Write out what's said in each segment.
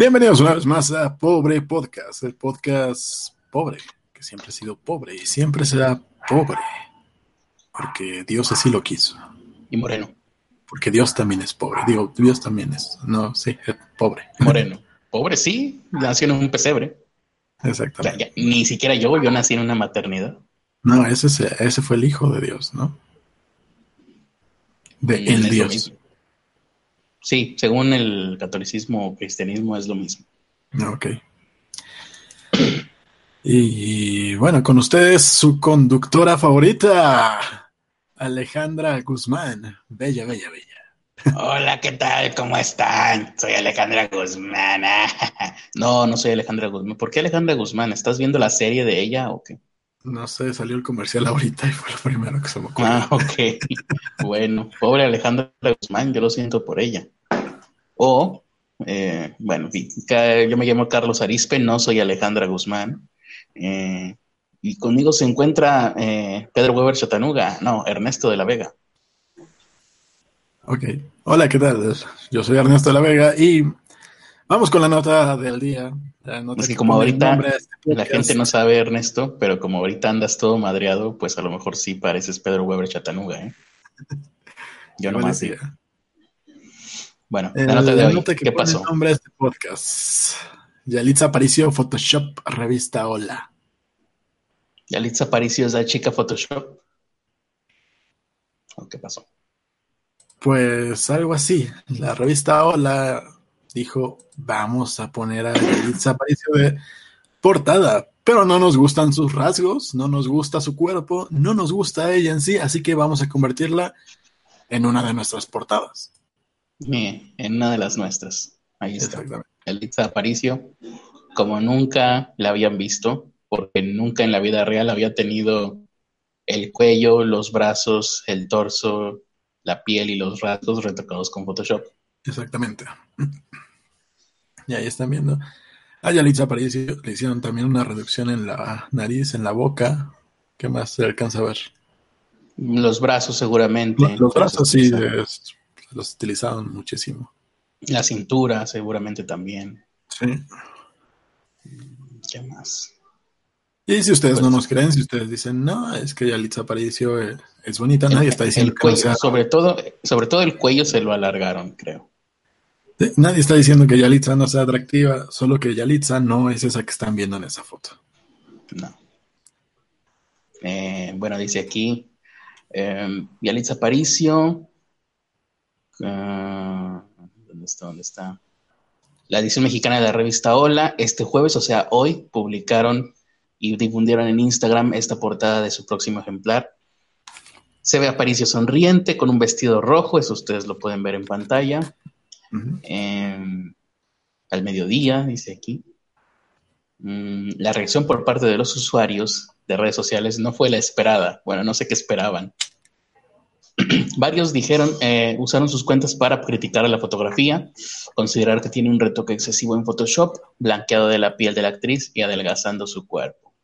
Bienvenidos una vez más a Pobre Podcast, el podcast pobre, que siempre ha sido pobre y siempre será pobre, porque Dios así lo quiso. Y moreno. Porque Dios también es pobre, digo, Dios también es, no, sí, es pobre. Moreno. Pobre, sí, nació en un pesebre. Exactamente. ni siquiera yo, yo nací en una maternidad. No, ese, ese fue el hijo de Dios, ¿no? De el Dios. Sí, según el catolicismo o cristianismo es lo mismo. Ok. Y bueno, con ustedes su conductora favorita, Alejandra Guzmán. Bella, bella, bella. Hola, ¿qué tal? ¿Cómo están? Soy Alejandra Guzmán. No, no soy Alejandra Guzmán. ¿Por qué Alejandra Guzmán? ¿Estás viendo la serie de ella o qué? No sé, salió el comercial ahorita y fue lo primero que se me ocurrió. Ah, ok. bueno, pobre Alejandra Guzmán, yo lo siento por ella. O, eh, bueno, yo me llamo Carlos Arispe, no soy Alejandra Guzmán. Eh, y conmigo se encuentra eh, Pedro Weber Chatanuga, no, Ernesto de la Vega. Ok. Hola, ¿qué tal? Yo soy Ernesto de la Vega y vamos con la nota del día. es que, como ahorita este la gente no sabe, Ernesto, pero como ahorita andas todo madreado, pues a lo mejor sí pareces Pedro Weber Chatanuga, ¿eh? Yo no más. Bueno, la nota de hoy, ¿qué pasó? Nombre de este podcast. Yalitza Aparicio, Photoshop, revista Hola. Yalitza Aparicio es la chica Photoshop. qué pasó? Pues algo así. La revista Hola dijo, vamos a poner a Yalitza Aparicio de portada, pero no nos gustan sus rasgos, no nos gusta su cuerpo, no nos gusta ella en sí, así que vamos a convertirla en una de nuestras portadas en una de las nuestras. Ahí está. Elitza Aparicio, como nunca la habían visto, porque nunca en la vida real había tenido el cuello, los brazos, el torso, la piel y los rasgos retocados con Photoshop. Exactamente. Y ahí están viendo. A Yalitza Aparicio le hicieron también una reducción en la nariz, en la boca. ¿Qué más se alcanza a ver? Los brazos seguramente. Los, brazos sí, es, los utilizaban muchísimo. La cintura, seguramente también. Sí. ¿Qué más? Y si ustedes no pues nos creen, si ustedes dicen, no, es que Yalitza Aparicio es, bonita, nadie está diciendo que sobre, todo, sobre todo el cuello se lo alargaron, creo. Nadie está diciendo que Yalitza no sea atractiva, solo que Yalitza no es esa que están viendo en esa foto. No. Eh, bueno, dice aquí, eh, Yalitza Aparicio Ah, ¿Dónde está? ¿Dónde está? La edición mexicana de la revista Hola, este jueves, o sea, hoy, publicaron y difundieron en Instagram esta portada de su próximo ejemplar. Se ve Aparicio sonriente con un vestido rojo, eso ustedes lo pueden ver en pantalla. Em, al mediodía, dice aquí. Mm, la reacción por parte de los usuarios de redes sociales no fue la esperada. Bueno, no sé qué esperaban. Varios dijeron, eh, usaron sus cuentas para criticar a la fotografía, considerar que tiene un retoque excesivo en Photoshop, blanqueado de la piel de la actriz y adelgazando su cuerpo.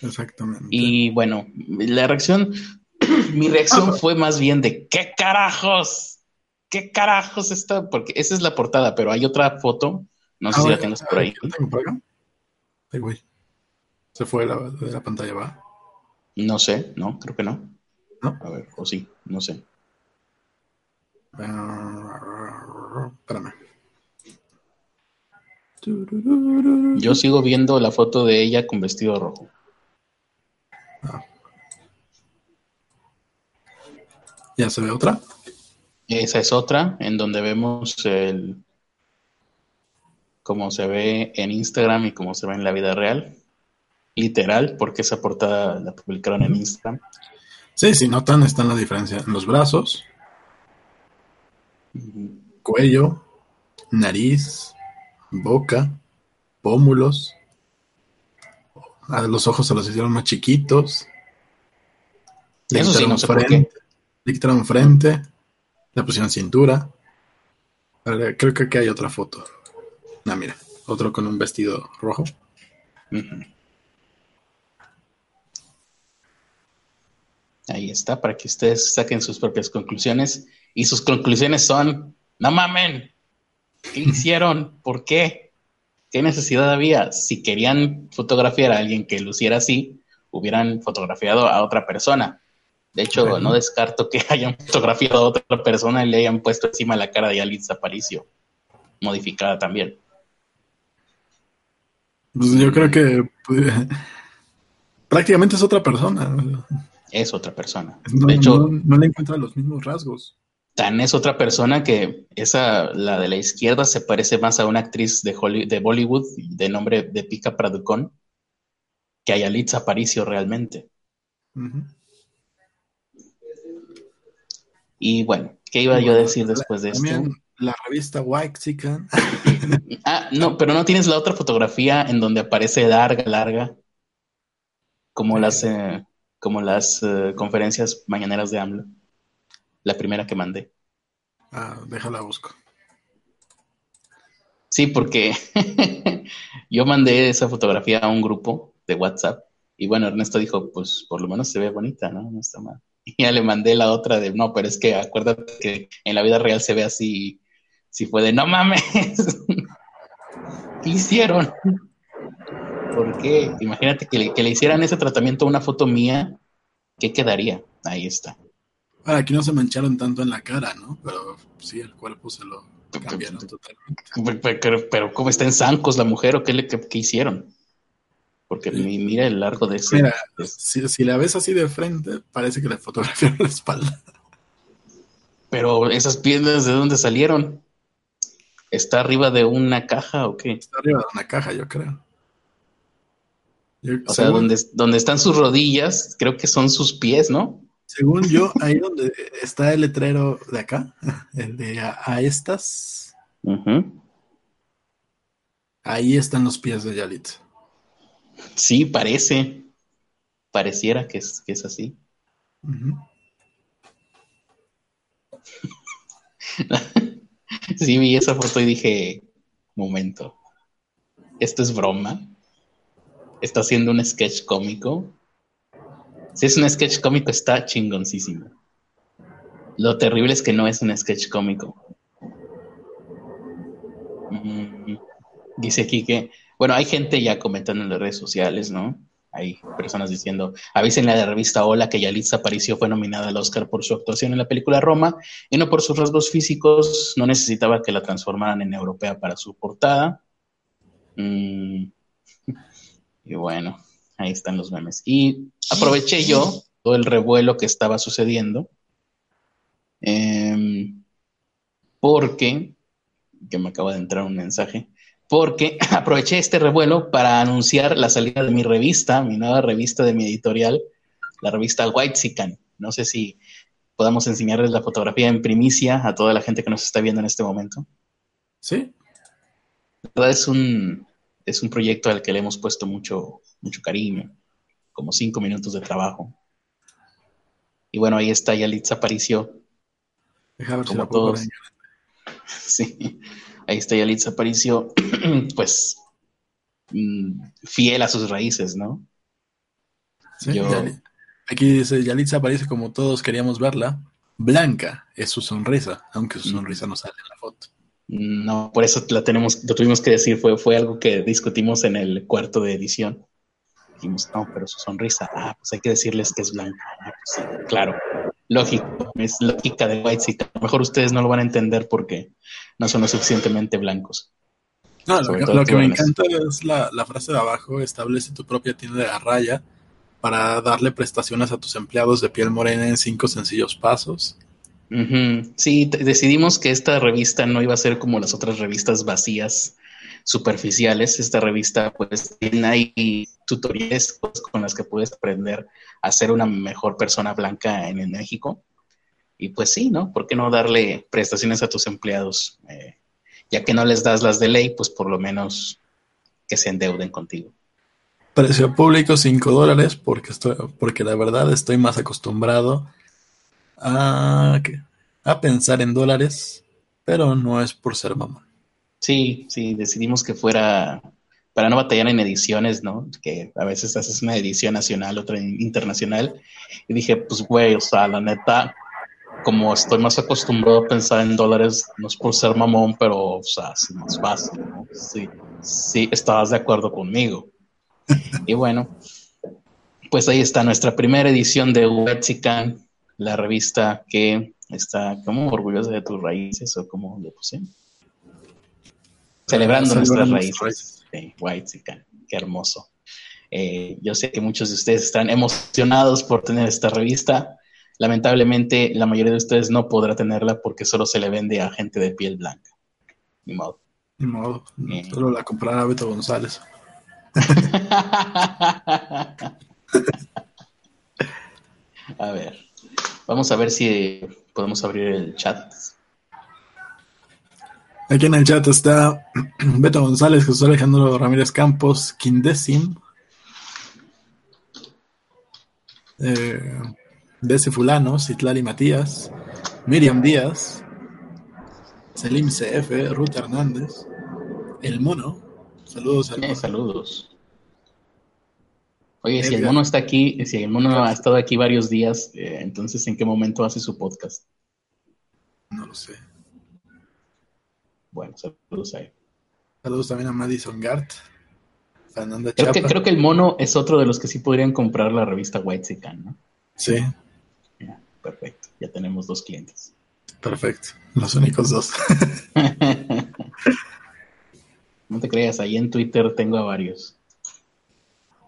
Exactamente. Y bueno, la reacción, mi reacción ah. fue más bien de ¿qué carajos? ¿Qué carajos está? Porque esa es la portada, pero hay otra foto, no sé si la tengas por ahí. Se fue de la pantalla, ¿va? No sé, no, creo que no. ¿No? A ver, o sí, no sé. espérame. Yo sigo viendo la foto de ella con vestido rojo. Ah. ¿Ya se ve otra? Esa es otra, en donde vemos el cómo se ve en Instagram y cómo se ve en la vida real. Literal, porque esa portada la publicaron en Instagram. Sí, si notan, está la diferencia en los brazos, cuello, nariz, boca, pómulos. A los ojos se los hicieron más chiquitos. Le Eso quitaron frente, le quitaron frente, le pusieron cintura. Creo que aquí hay otra foto. Ah, mira, otro con un vestido rojo. Ahí está, para que ustedes saquen sus propias conclusiones. Y sus conclusiones son, no mamen. ¿Qué hicieron? ¿Por qué? ¿Qué necesidad había? Si querían fotografiar a alguien que luciera así, hubieran fotografiado a otra persona. De hecho, no descarto que hayan fotografiado a otra persona y le hayan puesto encima la cara de Yalitza Aparicio, modificada también. Pues yo creo que pues, prácticamente es otra persona. Es otra persona. de hecho, no, le encuentra los mismos rasgos. Tan es otra persona que esa, la de la izquierda, se parece más a una actriz de, de Bollywood de nombre de Pika Praducón que a Yalitza Aparicio realmente. Y bueno, ¿qué iba yo a decir después de esto? La revista White Chicken. ah, no, pero no tienes la otra fotografía en donde aparece larga, larga, como las, eh, como las eh, conferencias mañaneras de AMLO. La primera que mandé. Ah, déjala busco. Sí, porque yo mandé esa fotografía a un grupo de WhatsApp y bueno, Ernesto dijo, pues por lo menos se ve bonita, ¿no? No está mal. Y ya le mandé la otra de, no, pero es que acuérdate que en la vida real se ve así, si fue de, no mames, ¿qué hicieron? ¿Por qué? Imagínate que le, que le hicieran ese tratamiento a una foto mía, ¿qué quedaría? Ahí está. Ahora, aquí no se mancharon tanto en la cara, ¿no? Pero sí, el cuerpo se lo cambiaron totalmente. Pero, pero, ¿cómo está en zancos la mujer o qué, le, qué, hicieron? Porque mira el largo de ese. Mira, si, la ves así de frente, parece que le fotografiaron la espalda. Pero esas piernas, ¿de dónde salieron? ¿Está arriba de una caja o qué? Está arriba de una caja, yo creo. o sea, donde, donde están sus rodillas, creo que son sus pies, ¿no? Según yo, ahí donde está el letrero de acá, el de a, estas, ahí están los pies de Yalit. Sí, parece. Pareciera que es, que es así. sí, vi esa foto y dije, momento, ¿esto es broma? ¿Está haciendo un sketch cómico? Si es un sketch cómico, está chingoncísimo. Lo terrible es que no es un sketch cómico. Mm, dice aquí que, bueno, hay gente ya comentando en las redes sociales, ¿no? Hay personas diciendo, avísenle a la revista Hola que Yalitza Aparicio fue nominada al Oscar por su actuación en la película Roma y no por sus rasgos físicos, no necesitaba que la transformaran en europea para su portada. Mm, y bueno, Ahí están los memes. Y aproveché yo todo el revuelo que estaba sucediendo. Em, porque, que me acaba de entrar un mensaje, porque aproveché este revuelo para anunciar la salida de mi revista, mi nueva revista de mi editorial, la revista White Sican. No sé si podamos enseñarles la fotografía en primicia a toda la gente que nos está viendo en este momento. Sí. La verdad es un, es un proyecto al que le hemos puesto mucho, mucho cariño, como cinco minutos de trabajo. Y bueno, ahí está Yalitza Aparicio. Déjame ver como Sí, ahí está Yalitza Aparicio, pues mm, fiel a sus raíces, ¿no? Sí, Aquí dice Yalitza Aparicio como todos queríamos verla. Blanca es su sonrisa, aunque su sonrisa no sale en la foto. No, por eso la tenemos, lo tuvimos que decir, fue, fue algo que discutimos en el cuarto de edición dijimos, no, pero su sonrisa, ah, pues hay que decirles que es blanca. Ah, pues claro, lógico, es lógica de White A lo mejor ustedes no lo van a entender porque no son lo suficientemente blancos. No, lo, que, me encanta es la, frase de abajo, establece tu propia tienda de raya para darle prestaciones a tus empleados de piel morena en cinco sencillos pasos. Sí, decidimos que esta revista no iba a ser como las otras revistas vacías superficiales. Esta revista pues tiene tutoriales con las que puedes aprender a ser una mejor persona blanca en, México. Y pues sí, ¿no? ¿Por qué no darle prestaciones a tus empleados? Eh, ya que no les das las de ley, pues por lo menos que se endeuden contigo. Precio público 5 dólares porque, estoy, porque la verdad estoy más acostumbrado a, a pensar en dólares, pero no es por ser mamá. Sí, sí, decidimos que fuera para no batallar en ediciones, ¿no? Que a veces haces una edición nacional, otra internacional. Y dije, pues, güey, o sea, la neta, como estoy más acostumbrado a pensar en dólares, no es por ser mamón, pero, o sea, es más fácil, ¿no? Sí, sí, estabas de acuerdo conmigo. y bueno, pues ahí está nuestra primera edición de Wexican, la revista que está como orgullosa de tus raíces o como le puse. Celebrando nuestras raíces. Sí, Wexican, qué hermoso. Eh, yo sé que muchos de ustedes están emocionados por tener esta revista. Lamentablemente, la mayoría de ustedes no podrá tenerla porque solo se le vende a gente de piel blanca. Ni modo. Ni modo. Eh. Solo la comprará Beto González. a ver. Vamos a ver si podemos abrir el chat. Aquí en el chat está Beto González, Jesús Alejandro Ramírez Campos, Quindesim, eh, Fulano, Citlali Matías, Miriam Díaz, Selim CF, Ruth Hernández, El Mono. Saludos al eh, Saludos. Oye, si el mono está aquí, si el mono ha estado aquí varios días, eh, entonces ¿en qué momento hace su podcast? No lo sé. Bueno, saludos a él. Saludos también a Madison Gart. Fernanda creo que, creo que el mono es otro de los que sí podrían comprar la revista White Sican, ¿no? Sí. perfecto, ya tenemos dos clientes. Perfecto, los únicos dos. no te creas, ahí en Twitter tengo a varios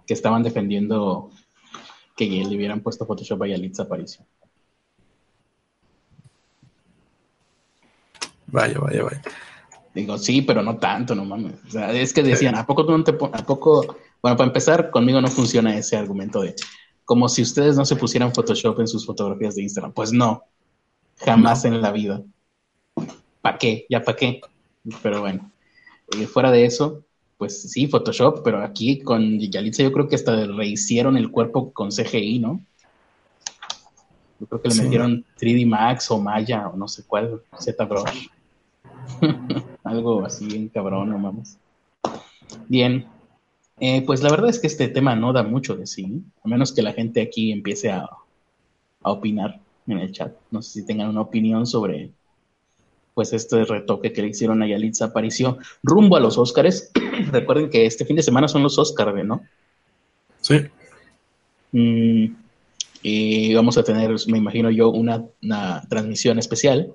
que estaban defendiendo que le hubieran puesto Photoshop a Yalitza Aparicio. Vaya, vaya, vaya. Digo, sí, pero no tanto, no mames. O sea, es que decían, ¿a poco tú no te ¿A poco? Bueno, para empezar, conmigo no funciona ese argumento de como si ustedes no se pusieran Photoshop en sus fotografías de Instagram. Pues no, jamás en la vida. ¿Para qué? ¿Ya para qué? Pero bueno, eh, fuera de eso, pues sí, Photoshop, pero aquí con Yalitza yo creo que hasta rehicieron el cuerpo con CGI, ¿no? Yo creo que le metieron 3D Max o Maya o no sé cuál, ZBrush. Algo así bien cabrón, no mames. Bien. Eh, pues la verdad es que este tema no da mucho de sí, a menos que la gente aquí empiece a, a opinar en el chat. No sé si tengan una opinión sobre pues este retoque que le hicieron a Yalitza apareció rumbo a los Óscares. Recuerden que este fin de semana son los Óscares, ¿no? Sí. Mm, y vamos a tener, me imagino yo, una, transmisión especial.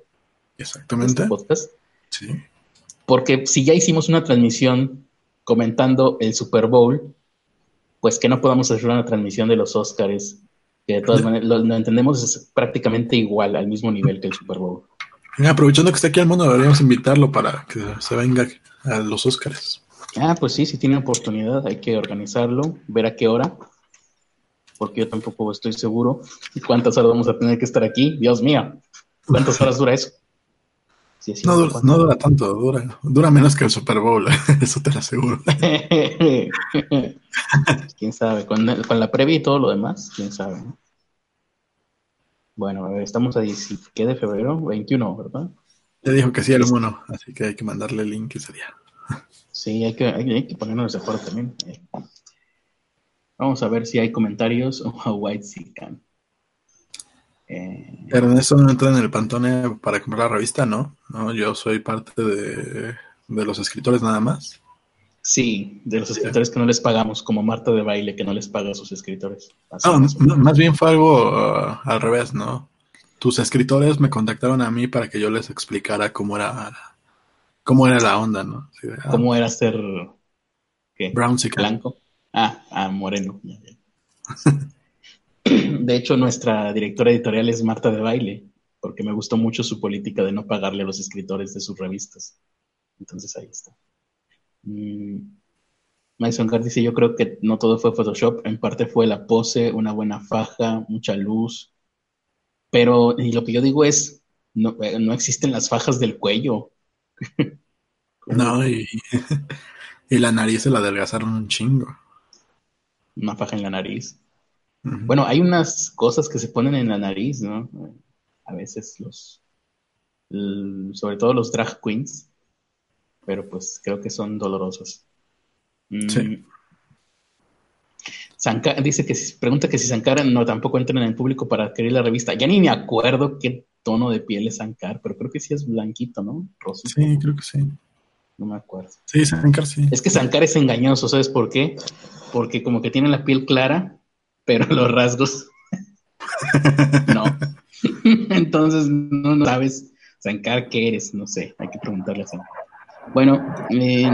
Exactamente. Este podcast. Sí. Porque si ya hicimos una transmisión comentando el Super Bowl, pues que no podamos hacer una transmisión de los Óscares, que de todas maneras lo, entendemos es prácticamente igual, al mismo nivel que el Super Bowl. Aprovechando que está aquí al mundo, deberíamos invitarlo para que se venga a los Óscares. Ah, pues sí, si tiene oportunidad, hay que organizarlo, ver a qué hora, porque yo tampoco estoy seguro. ¿Y cuántas horas vamos a tener que estar aquí? Dios mío, ¿cuántas horas dura eso? No, dura, tanto, dura, dura menos que el Super Bowl, eso te lo aseguro. quién sabe, con, la previa y todo lo demás, quién sabe. Bueno, estamos a 10, ¿qué de febrero? 21, ¿verdad? Ya dijo que sí el mono, así que hay que mandarle el link ese día. Sí, hay que, hay, que ponernos de acuerdo también. Vamos a ver si hay comentarios o a White Sican. Eh, Ernesto no entra en el Pantone para comprar la revista, ¿no? No, yo soy parte de, los escritores nada más. Sí, de los escritores que no les pagamos, como Marta de Baile, que no les paga a sus escritores. más, bien fue algo uh, al revés, ¿no? Tus escritores me contactaron a mí para que yo les explicara cómo era cómo era la onda, ¿no? Ah. ¿Cómo era ser ¿qué? Brown blanco? Ah, ah, moreno. De hecho, nuestra directora editorial es Marta de Baile, porque me gustó mucho su política de no pagarle a los escritores de sus revistas. Entonces ahí está. Mm. Mason dice, yo creo que no todo fue Photoshop, en parte fue la pose, una buena faja, mucha luz. Pero, y lo que yo digo es, no, eh, no existen las fajas del cuello. no, y, y la nariz se la adelgazaron un chingo. Una faja en la nariz. Bueno, hay unas cosas que se ponen en la nariz, ¿no? A veces los, sobre todo los drag queens, pero pues creo que son dolorosos. Mm. Sí. dice que pregunta que si Sankara no tampoco entra en el público para adquirir la revista. Ya ni me acuerdo qué tono de piel es Sankar, pero creo que sí es blanquito, ¿no? Rosito. Sí, creo que sí. No me acuerdo. Sí, Sankar sí. Es que Sankar es engañoso, ¿sabes por qué? Porque como que tiene la piel clara, pero los rasgos no. Entonces no, sabes, Sankar, ¿qué eres? No sé, hay que preguntarle a Sankar. Bueno, eh,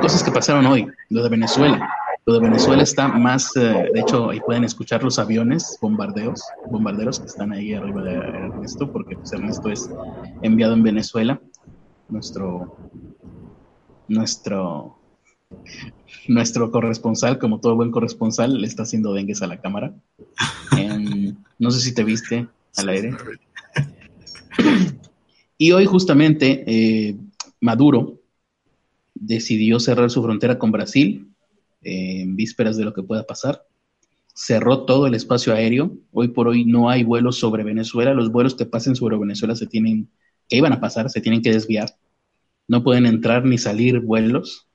cosas que pasaron hoy, lo de Venezuela. Lo de Venezuela está más, eh, de hecho, ahí pueden escuchar los aviones bombardeos, bombarderos que están ahí arriba de Ernesto, porque pues, Ernesto es enviado en Venezuela, nuestro, nuestro, nuestro corresponsal, como todo buen corresponsal, le está haciendo dengues a la cámara. no sé si te viste al aire. Y hoy justamente eh, Maduro decidió cerrar su frontera con Brasil en vísperas de lo que pueda pasar. Cerró todo el espacio aéreo. Hoy por hoy no hay vuelos sobre Venezuela. Los vuelos que pasen sobre Venezuela se tienen, que iban a pasar, se tienen que desviar. No pueden entrar ni salir vuelos.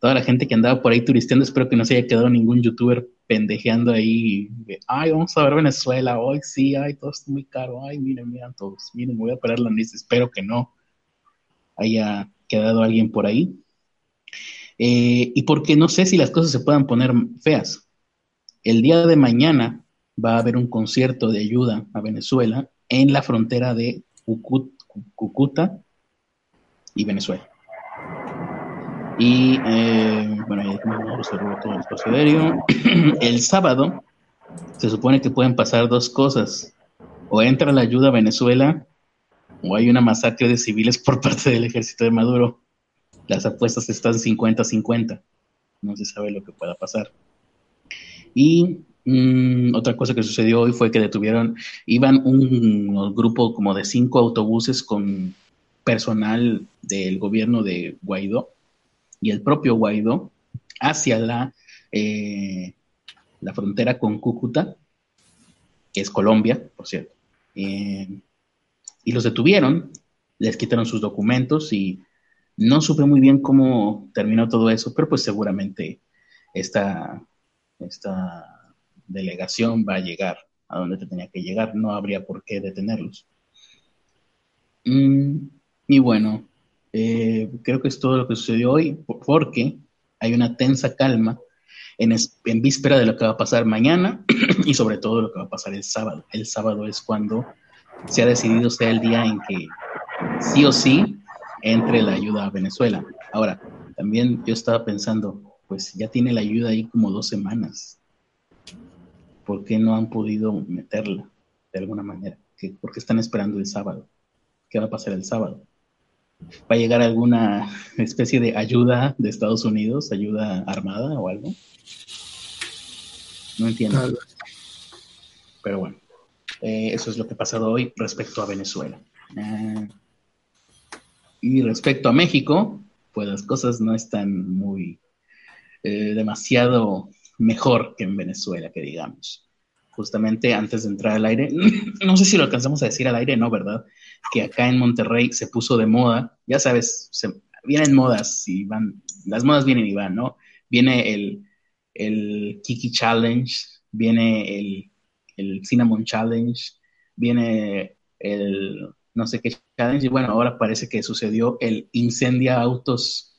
Toda la gente que andaba por ahí turisteando, espero que no se haya quedado ningún youtuber pendejeando ahí. Ay, vamos a ver Venezuela. Hoy sí, ay, todo está muy caro. Ay, miren, miren todos. Miren, me voy a parar la nariz. Espero que no haya quedado alguien por ahí. Eh, y porque no sé si las cosas se puedan poner feas. El día de mañana va a haber un concierto de ayuda a Venezuela en la frontera de Cúcuta y Venezuela. Y eh, bueno, todo el espacio aéreo. El sábado se supone que pueden pasar dos cosas. O entra la ayuda a Venezuela o hay una masacre de civiles por parte del ejército de Maduro las apuestas están 50-50. No se sabe lo que pueda pasar. Y mm, otra cosa que sucedió hoy fue que detuvieron, iban un, grupo como de cinco autobuses con personal del gobierno de Guaidó y el propio Guaidó hacia la, eh, la frontera con Cúcuta, que es Colombia, por cierto. Eh, y los detuvieron, les quitaron sus documentos y no supe muy bien cómo terminó todo eso, pero pues seguramente esta, esta delegación va a llegar a donde te tenía que llegar, no habría por qué detenerlos. Mm, y bueno, eh, creo que es todo lo que sucedió hoy, porque hay una tensa calma en, en, víspera de lo que va a pasar mañana y sobre todo lo que va a pasar el sábado. El sábado es cuando se ha decidido sea el día en que sí o sí entre la ayuda a Venezuela. Ahora, también yo estaba pensando, pues ya tiene la ayuda ahí como dos semanas. ¿Por qué no han podido meterla de alguna manera? ¿Por qué están esperando el sábado? ¿Qué va a pasar el sábado? ¿Va a llegar alguna especie de ayuda de Estados Unidos, ayuda armada o algo? No entiendo. Pero bueno, eh, eso es lo que ha pasado hoy respecto a Venezuela. Ah, y respecto a México, pues las cosas no están muy eh, demasiado mejor que en Venezuela, que digamos. Justamente antes de entrar al aire, no sé si lo alcanzamos a decir al aire, no, ¿verdad? Que acá en Monterrey se puso de moda, ya sabes, se, vienen modas y van, las modas vienen y van, ¿no? Viene el, el Kiki Challenge, viene el, el Cinnamon Challenge, viene el no sé qué challenge. Y bueno, ahora parece que sucedió el incendia autos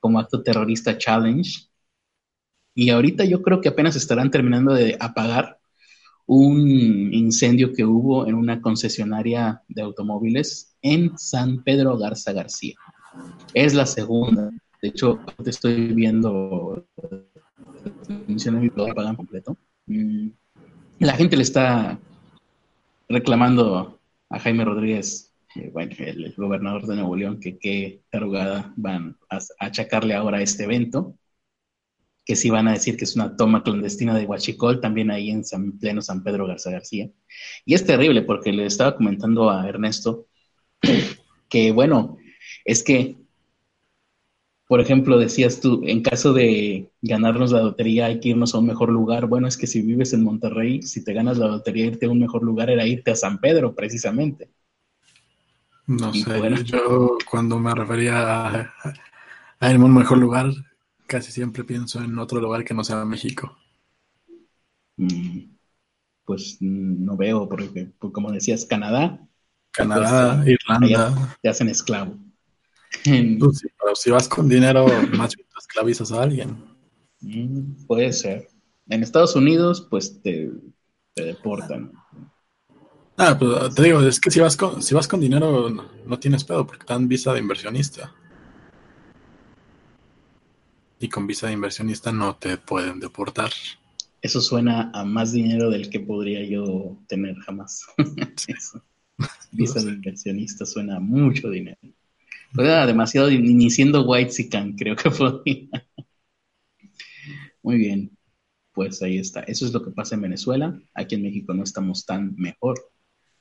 como acto terrorista challenge. Y ahorita yo creo que apenas estarán terminando de apagar un incendio que hubo en una concesionaria de automóviles en San Pedro Garza García. Es la segunda. De hecho, te estoy viendo mi apagan completo. Mm, la gente le está reclamando a Jaime Rodríguez, bueno, el, gobernador de Nuevo León, que qué tarugada van a, achacarle ahora a este evento, que sí van a decir que es una toma clandestina de Huachicol, también ahí en San, pleno San Pedro Garza García. Y es terrible porque le estaba comentando a Ernesto que, bueno, es que, por ejemplo, decías tú, en caso de ganarnos la lotería hay que irnos a un mejor lugar. Bueno, es que si vives en Monterrey, si te ganas la lotería, irte a un mejor lugar era irte a San Pedro, precisamente. No sé, yo cuando me refería a, a, irme a un mejor lugar, casi siempre pienso en otro lugar que no sea México. Mm. pues no veo, porque pues, como decías, Canadá. Canadá, Irlanda. Te hacen esclavo. Pues pero si vas con dinero, más bien esclavizas a alguien. Mm, puede ser. En Estados Unidos, pues te, deportan. Ah, pues te digo, es que si vas con, si vas con dinero no, tienes pedo porque te dan visa de inversionista. Y con visa de inversionista no te pueden deportar. Eso suena a más dinero del que podría yo tener jamás. visa de inversionista suena a mucho dinero. Era demasiado, ni siendo White Sican, creo que podía. Muy bien, pues ahí está. Eso es lo que pasa en Venezuela. Aquí en México no estamos tan mejor.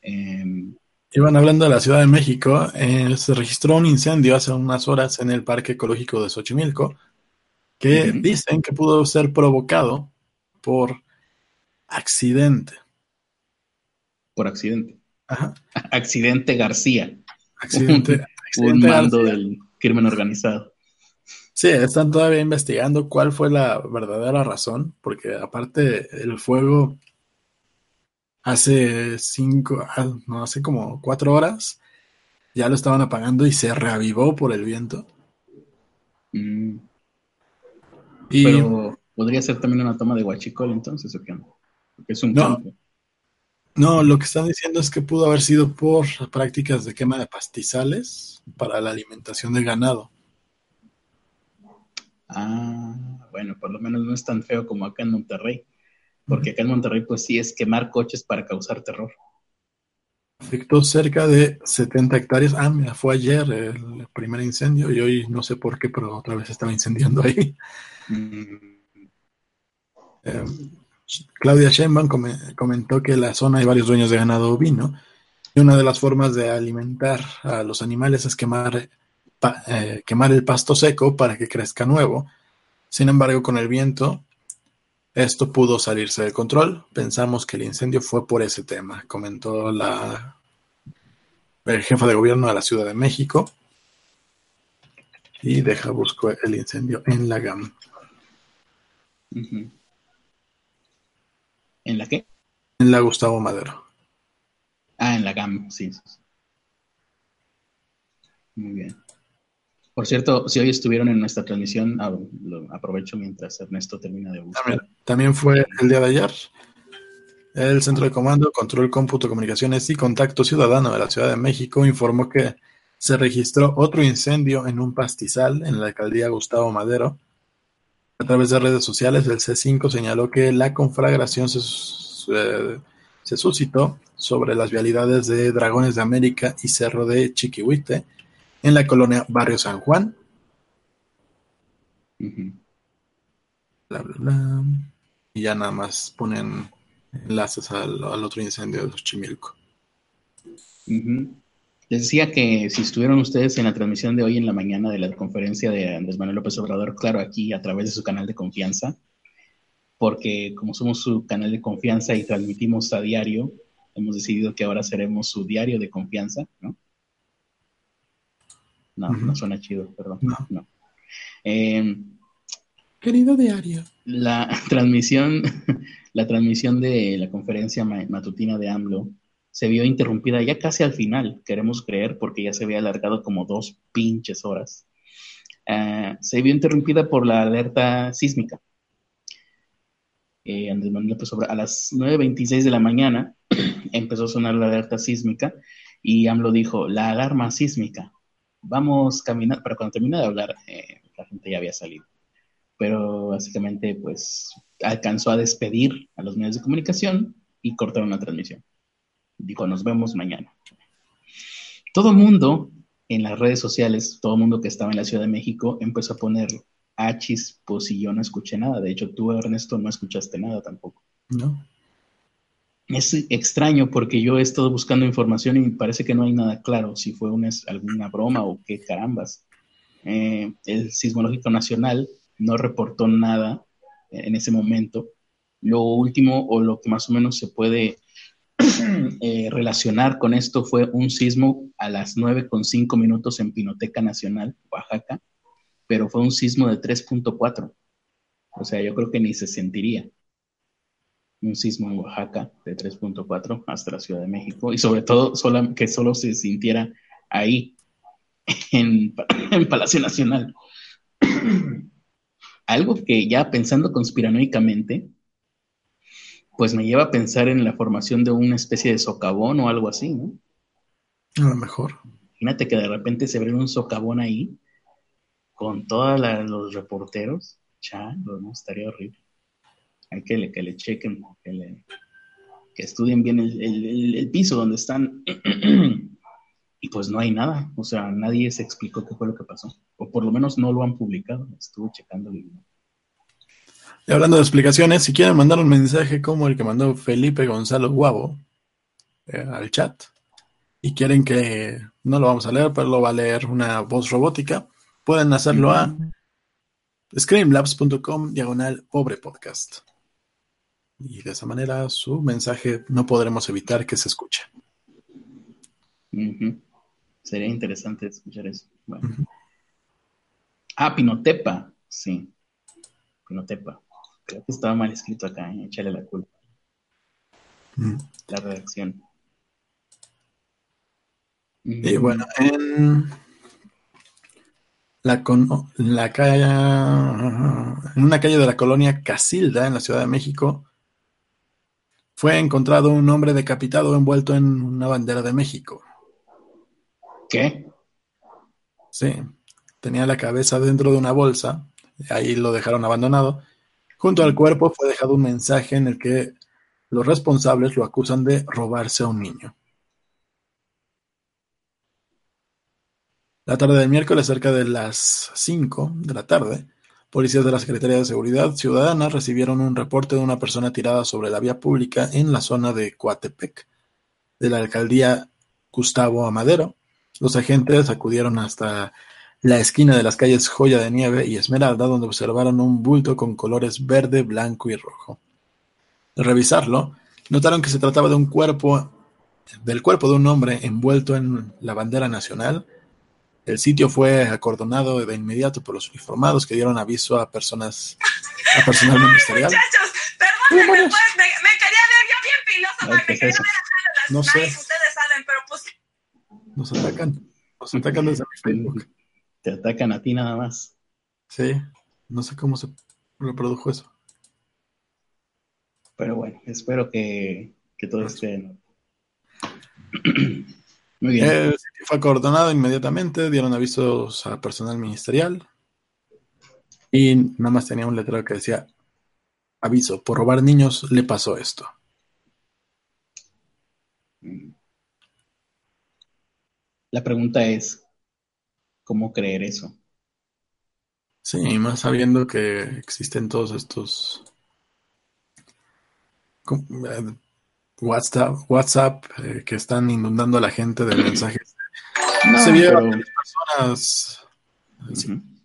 Eh, Iban hablando de la Ciudad de México. Eh, se registró un incendio hace unas horas en el Parque Ecológico de Xochimilco que dicen que pudo ser provocado por accidente. Por accidente. Ajá. Accidente García. Accidente, un mando del crimen organizado. Sí, están todavía investigando cuál fue la verdadera razón, porque aparte el fuego hace cinco, ah, no, hace como cuatro horas ya lo estaban apagando y se reavivó por el viento. Mm. Pero podría ser también una toma de huachicol entonces, ¿o qué? Porque es un campo. No, lo que están diciendo es que pudo haber sido por prácticas de quema de pastizales para la alimentación del ganado. Ah, bueno, por lo menos no es tan feo como acá en Monterrey, porque acá en Monterrey pues sí es quemar coches para causar terror. Afectó cerca de 70 hectáreas. Ah, mira, fue ayer el primer incendio y hoy no sé por qué, pero otra vez estaba incendiando ahí. Mm. Eh, Claudia Sheinbaum comentó que en la zona hay varios dueños de ganado ovino y una de las formas de alimentar a los animales es quemar, eh, quemar el pasto seco para que crezca nuevo. Sin embargo, con el viento, esto pudo salirse de control. Pensamos que el incendio fue por ese tema, comentó la el jefe de gobierno de la Ciudad de México. Y deja busco el incendio en la GAM. ¿En la qué? En la Gustavo Madero. Ah, en la GAM, sí. Muy bien. Por cierto, si hoy estuvieron en nuestra transmisión, ah, lo aprovecho mientras Ernesto termina de buscar. También, fue el día de ayer. El Centro de Comando, Control, Cómputo, Comunicaciones y Contacto Ciudadano de la Ciudad de México informó que se registró otro incendio en un pastizal en la alcaldía Gustavo Madero a través de redes sociales, el C5 señaló que la conflagración se, suscitó sobre las vialidades de Dragones de América y Cerro de Chiquihuite en la colonia Barrio San Juan. Y ya nada más ponen enlaces al, otro incendio de Xochimilco. Les decía que si estuvieron ustedes en la transmisión de hoy en la mañana de la conferencia de Andrés Manuel López Obrador, claro, aquí a través de su canal de confianza, porque como somos su canal de confianza y transmitimos a diario, hemos decidido que ahora seremos su diario de confianza, ¿no? No, no suena chido, perdón. No. Em, Querido diario. La transmisión, la transmisión de la conferencia matutina de AMLO se vio interrumpida ya casi al final, queremos creer, porque ya se había alargado como dos pinches horas. Eh, se vio interrumpida por la alerta sísmica. Eh, a las 9.26 de la mañana empezó a sonar la alerta sísmica y AMLO dijo, la alarma sísmica, vamos caminando, pero cuando termina de hablar, eh, la gente ya había salido. Pero básicamente, pues, alcanzó a despedir a los medios de comunicación y cortaron la transmisión dijo, nos vemos mañana. Todo el mundo en las redes sociales, todo el mundo que estaba en la Ciudad de México empezó a poner achis, pues y yo no escuché nada. De hecho, tú, Ernesto, no escuchaste nada tampoco. No. Es extraño porque yo he estado buscando información y parece que no hay nada claro si fue una, alguna broma o qué carambas. Eh, el Sismológico Nacional no reportó nada en ese momento. Lo último o lo que más o menos se puede Eh, relacionar con esto fue un sismo a las 9.5 minutos en Pinoteca Nacional, Oaxaca, pero fue un sismo de 3.4. O sea, yo creo que ni se sentiría. un sismo en Oaxaca de 3.4 hasta la Ciudad de México y sobre todo que solo se sintiera ahí, en, en Palacio Nacional. Algo que ya pensando conspiranoicamente, pues me lleva a pensar en la formación de una especie de socavón o algo así, ¿no? A lo mejor. Imagínate que de repente se abre un socavón ahí con todos los reporteros. Ya, no, estaría horrible. Hay que le, que le chequen, que, le, que estudien bien el, piso donde están. y pues no hay nada. O sea, nadie se explicó qué fue lo que pasó. O por lo menos no lo han publicado. Estuve checando el video. Y hablando de explicaciones, si quieren mandar un mensaje como el que mandó Felipe Gonzalo Guavo eh, al chat y quieren que no lo vamos a leer, pero lo va a leer una voz robótica, pueden hacerlo a screamlabs.com diagonal pobre podcast. Y de esa manera su mensaje no podremos evitar que se escuche. Sería interesante escuchar eso. Ah, Pinotepa, sí. Pinotepa. Creo que estaba mal escrito acá, ¿eh? échale la culpa. La redacción. Y bueno, en la, la calle, en una calle de la colonia Casilda, en la Ciudad de México, fue encontrado un hombre decapitado envuelto en una bandera de México. ¿Qué? Sí, tenía la cabeza dentro de una bolsa, ahí lo dejaron abandonado. Junto al cuerpo fue dejado un mensaje en el que los responsables lo acusan de robarse a un niño. La tarde del miércoles, cerca de las 5 de la tarde, policías de la Secretaría de Seguridad Ciudadana recibieron un reporte de una persona tirada sobre la vía pública en la zona de Coatepec, de la alcaldía Gustavo Amadero. Los agentes acudieron hasta la esquina de las calles Joya de Nieve y Esmeralda, donde observaron un bulto con colores verde, blanco y rojo. Al revisarlo, notaron que se trataba de un cuerpo, del cuerpo de un hombre envuelto en la bandera nacional. El sitio fue acordonado de inmediato por los uniformados que dieron aviso a personas, a personal ministerial. Muchachos, perdónenme, pues, me, quería ver yo bien filósofa, me quería ver a las no sé. ustedes saben, pero pues... Nos atacan, nos atacan desde Facebook. Te atacan a ti nada más. Sí, no sé cómo se reprodujo eso. Pero bueno, espero que, todo esté Muy bien. Sitio fue coordonado inmediatamente, dieron avisos al personal ministerial y nada más tenía un letrero que decía, aviso, por robar niños le pasó esto. La pregunta es, cómo creer eso. Sí, más sabiendo que existen todos estos eh, WhatsApp, WhatsApp eh, que están inundando a la gente de mensajes. Se vieron personas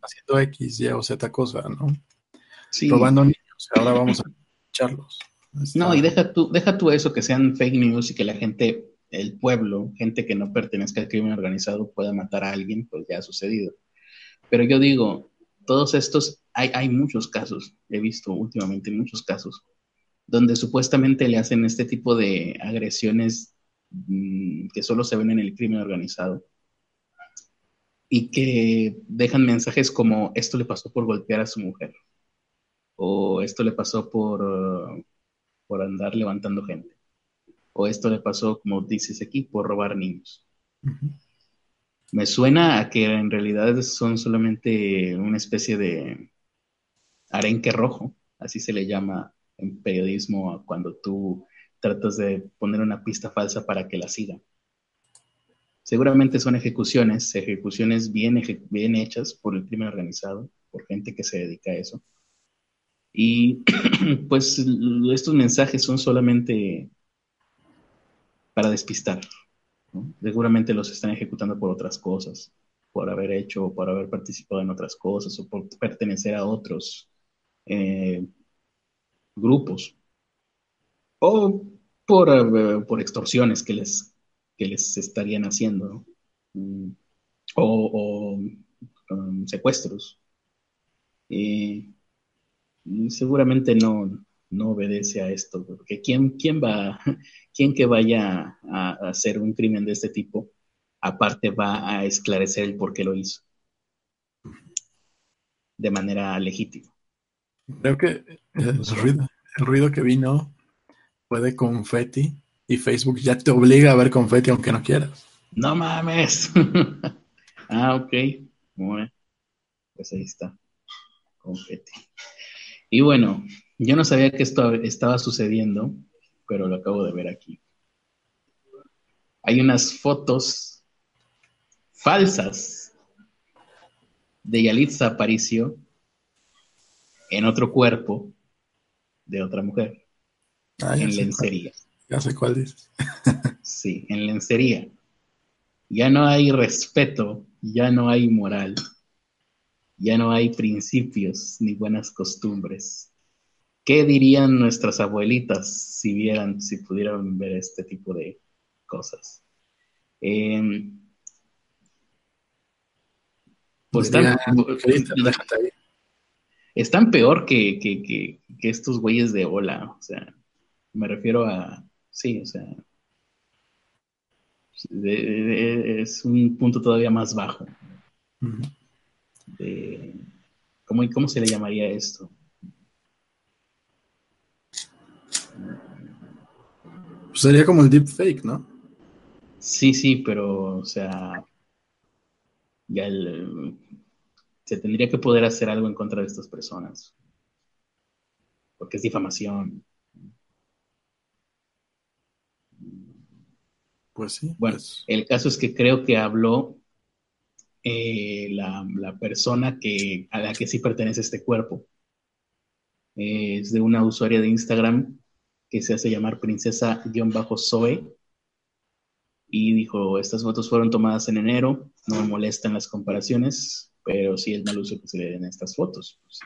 haciendo X, Y o Z cosa, ¿no? Sí. Robando niños, ahora vamos a escucharlos. No, y deja tú, deja tú eso que sean fake news y que la gente el pueblo, gente que no pertenezca al crimen organizado pueda matar a alguien, pues ya ha sucedido. Pero yo digo, todos estos, hay, hay muchos casos, he visto últimamente muchos casos, donde supuestamente le hacen este tipo de agresiones mm, que solo se ven en el crimen organizado y que dejan mensajes como esto le pasó por golpear a su mujer o esto le pasó por, por andar levantando gente o esto le pasó, como dices aquí, por robar niños. Me suena a que en realidad son solamente una especie de arenque rojo, así se le llama en periodismo cuando tú tratas de poner una pista falsa para que la sigan. Seguramente son ejecuciones, ejecuciones bien, bien hechas por el crimen organizado, por gente que se dedica a eso. Y pues estos mensajes son solamente para despistar. Seguramente los están ejecutando por otras cosas, por haber hecho, por haber participado en otras cosas o por pertenecer a otros eh, grupos o por, eh, por, extorsiones que les, que les estarían haciendo mm, o, um, secuestros. seguramente no, no obedece a esto, porque ¿quién, quién va, quién que vaya a, hacer un crimen de este tipo, aparte va a esclarecer el por qué lo hizo de manera legítima? Creo que el ruido, el ruido que vino fue de confeti y Facebook ya te obliga a ver confeti aunque no quieras. No mames. ah, ok. Bien. Pues ahí está. Confeti. Y bueno, yo no sabía que esto estaba sucediendo, pero lo acabo de ver aquí. Hay unas fotos falsas de Yalitza Aparicio en otro cuerpo de otra mujer. Ah, en lencería. ya sé cuál dices. sí, en lencería. Ya no hay respeto, ya no hay moral, ya no hay principios ni buenas costumbres. ¿Qué dirían nuestras abuelitas si vieran, si pudieran ver este tipo de cosas? Em, pues están, peor que, estos güeyes de hola. O sea, me refiero a. Sí, o sea. es un punto todavía más bajo. ¿cómo, ¿Cómo se le llamaría esto? Pues sería como el deepfake, ¿no? Sí, sí, pero, o sea, ya se tendría que poder hacer algo en contra de estas personas. Porque es difamación. Pues sí. Bueno, pues. el caso es que creo que habló eh, la, persona que, a la que sí pertenece este cuerpo. es de una usuaria de Instagram que se hace llamar princesa-zoe. Y dijo, estas fotos fueron tomadas en enero, no me molestan las comparaciones, pero sí es mal uso que se le den estas fotos. Pues,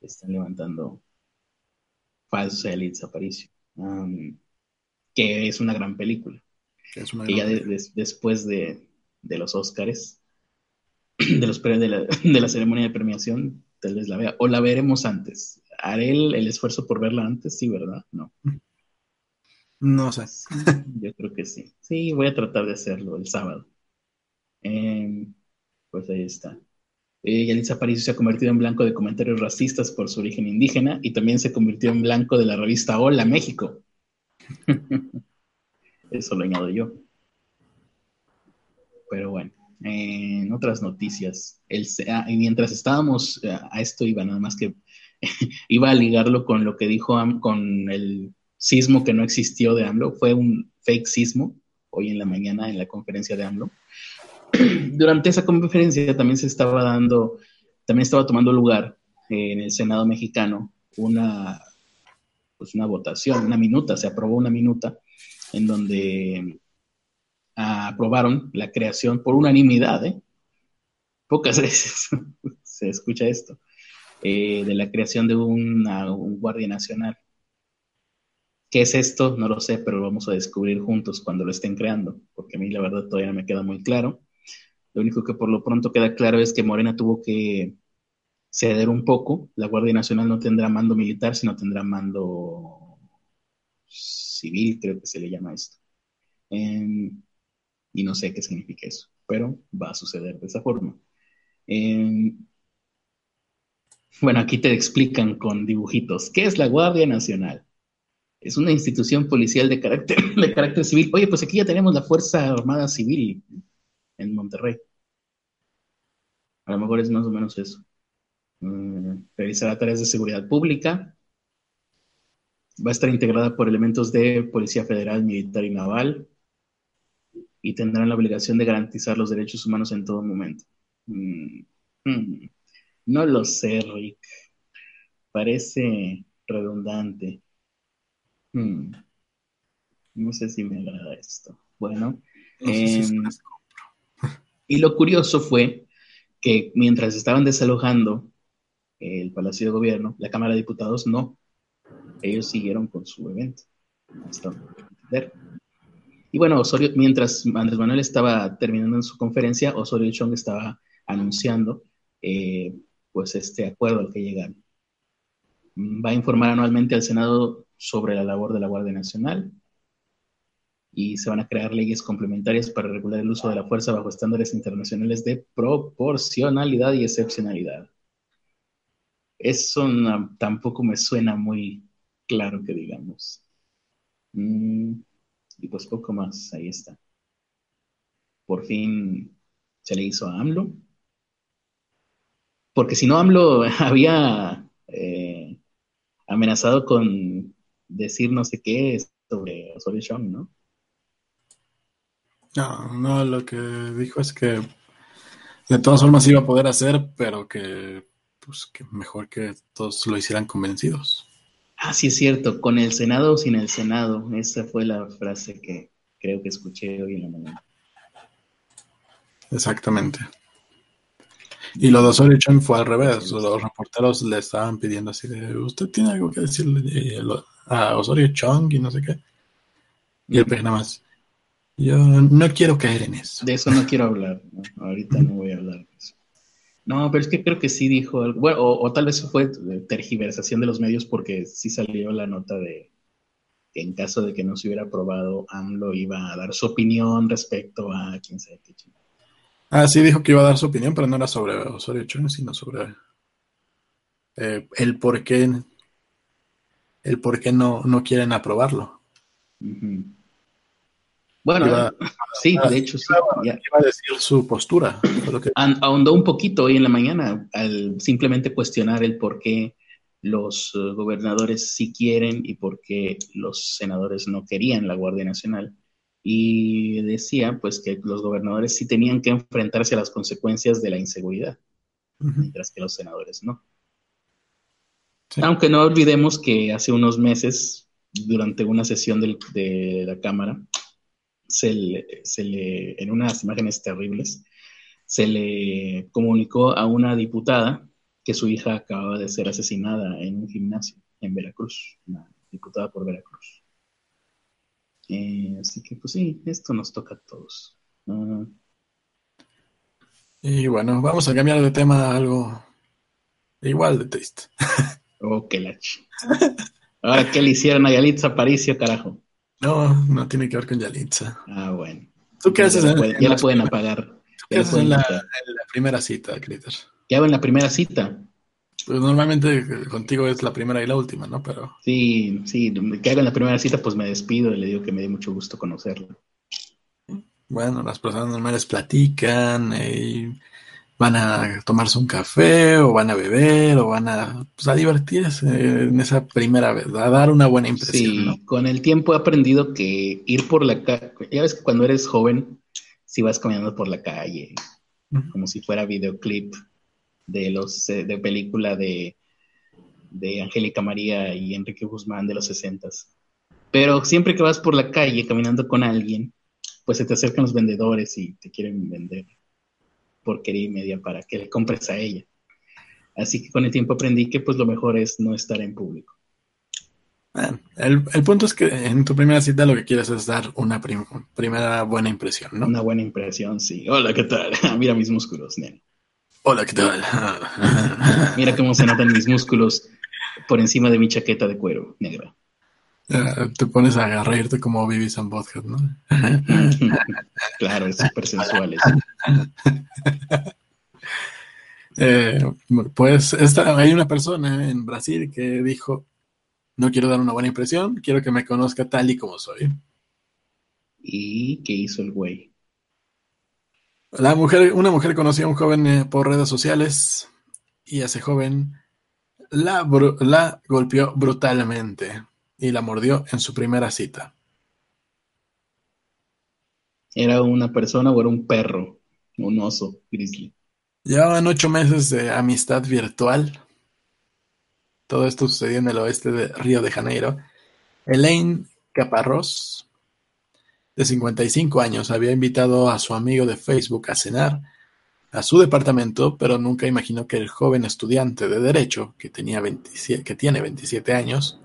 están levantando falsos a Elitza Aparicio, que es una gran película. que ya después de, los Óscares, de, los, de, la, de la ceremonia de premiación, tal vez la vea, o la veremos antes haré el, esfuerzo por verla antes, sí, ¿verdad? No. No sé. Yo creo que sí. Sí, voy a tratar de hacerlo el sábado. Em, pues ahí está. Eh, Yalitza Aparicio se ha convertido en blanco de comentarios racistas por su origen indígena y también se convirtió en blanco de la revista Hola México. Eso lo añado yo. Pero bueno, en otras noticias, el, ah, mientras estábamos eh, a esto iba nada más que iba a ligarlo con lo que dijo con el sismo que no existió de AMLO. Fue un fake sismo hoy en la mañana en la conferencia de AMLO. Durante esa conferencia también se estaba dando, también estaba tomando lugar en el Senado mexicano una, pues una votación, una minuta, se aprobó una minuta en donde aprobaron la creación por unanimidad, ¿eh? pocas veces se escucha esto, eh, de la creación de un Guardia Nacional. ¿Qué es esto? No lo sé, pero lo vamos a descubrir juntos cuando lo estén creando, porque a mí la verdad todavía no me queda muy claro. Lo único que por lo pronto queda claro es que Morena tuvo que ceder un poco. La Guardia Nacional no tendrá mando militar, sino tendrá mando civil, creo que se le llama esto. Em, y no sé qué significa eso, pero va a suceder de esa forma. Em, bueno, aquí te explican con dibujitos. ¿Qué es la Guardia Nacional? Es una institución policial de carácter, de carácter civil. Oye, pues aquí ya tenemos la Fuerza Armada Civil en Monterrey. A lo mejor es más o menos eso. Mm, realizará tareas de seguridad pública. Va a estar integrada por elementos de Policía Federal, Militar y Naval. Y tendrán la obligación de garantizar los derechos humanos en todo momento. Mm, mm. No lo sé, Rick. Parece redundante. Hmm. No sé si me agrada esto. Bueno. Em, y lo curioso fue que mientras estaban desalojando el Palacio de Gobierno, la Cámara de Diputados no. Ellos siguieron con su evento. Y bueno, Osorio, mientras Andrés Manuel estaba terminando en su conferencia, Osorio Chong estaba anunciando eh, pues este acuerdo al que llegaron. va a informar anualmente al Senado sobre la labor de la Guardia Nacional y se van a crear leyes complementarias para regular el uso de la fuerza bajo estándares internacionales de proporcionalidad y excepcionalidad. Eso tampoco me suena muy claro que digamos. Mm, y pues poco más, ahí está. Por fin se le hizo a AMLO. Porque si no, AMLO había eh, amenazado con decir no sé qué sobre Osorio Chong, ¿no? No, no, lo que dijo es que de todas formas iba a poder hacer, pero que, pues, que mejor que todos lo hicieran convencidos. Ah, sí es cierto, con el Senado o sin el Senado. Esa fue la frase que creo que escuché hoy en la mañana. Exactamente. Y lo de Osorio Chong fue al revés. Los reporteros le estaban pidiendo así de, ¿usted tiene algo que decirle eh, a Osorio Chong y no sé qué? Y el pez nada más, yo no quiero caer en eso. De eso no quiero hablar. Ahorita no voy a hablar de eso. No, pero es que creo que sí dijo algo. Bueno, o, tal vez fue tergiversación de los medios porque sí salió la nota de que en caso de que no se hubiera aprobado, AMLO iba a dar su opinión respecto a quién sabe qué chingada. Ah, sí, dijo que iba a dar su opinión, pero no era sobre Osorio Chong, sino sobre eh, el por qué, el por qué no, no quieren aprobarlo. Bueno, sí, de hecho sí. Iba, a decir su postura. Ahondó un poquito hoy en la mañana al simplemente cuestionar el por qué los eh, gobernadores sí quieren y por qué los senadores no querían la Guardia Nacional. Y decía pues que los gobernadores sí tenían que enfrentarse a las consecuencias de la inseguridad, mientras que los senadores no. Aunque no olvidemos que hace unos meses, durante una sesión de la Cámara, se le, en unas imágenes terribles, se le comunicó a una diputada que su hija acababa de ser asesinada en un gimnasio en Veracruz, una diputada por Veracruz. Eh, así que, pues sí, esto nos toca a todos. Y bueno, vamos a cambiar de tema a algo igual de triste. oh, qué lache. Ahora, ¿qué le hicieron a Yalitza Aparicio, carajo? No, no tiene que ver con Yalitza. Ah, bueno. ¿Tú qué haces? Ya, en, ya la pueden apagar. ¿Qué haces en la, primera cita, Critter? ¿Qué hago en la primera cita? Pues normalmente contigo es la primera y la última, ¿no? Pero... Sí, sí, ¿qué hago en la primera cita? Pues me despido y le digo que me dé mucho gusto conocerlo. Bueno, las personas normales platican y van a tomarse un café o van a beber o van a, pues, a divertirse en esa primera vez, a dar una buena impresión. Sí, con el tiempo he aprendido que ir por la calle, ya ves que cuando eres joven, si vas caminando por la calle, como si fuera videoclip de los eh, de película de, de Angélica María y Enrique Guzmán de los sesentas. Pero siempre que vas por la calle caminando con alguien, pues se te acercan los vendedores y te quieren vender porquería y media para que le compres a ella. Así que con el tiempo aprendí que pues lo mejor es no estar en público. el, punto es que en tu primera cita lo que quieres es dar una primera buena impresión, ¿no? Una buena impresión, sí. Hola, ¿qué tal? Mira mis músculos, nene. Hola, ¿qué tal? Mira cómo se notan mis músculos por encima de mi chaqueta de cuero negra. te pones a reírte como Vivis and Bothead, ¿no? claro, es súper sensual eh, pues esta, hay una persona en Brasil que dijo, no quiero dar una buena impresión, quiero que me conozca tal y como soy. ¿Y qué hizo el güey? La mujer, una mujer conoció a un joven eh, por redes sociales y ese joven la, la golpeó brutalmente y la mordió en su primera cita. ¿Era una persona o era un perro? Un oso grizzly. Llevaban ocho meses de amistad virtual. Todo esto sucedió en el oeste de Río de Janeiro. Elaine Caparrós, de 55 años, había invitado a su amigo de Facebook a cenar a su departamento, pero nunca imaginó que el joven estudiante de Derecho, que, tenía que tiene 27 años,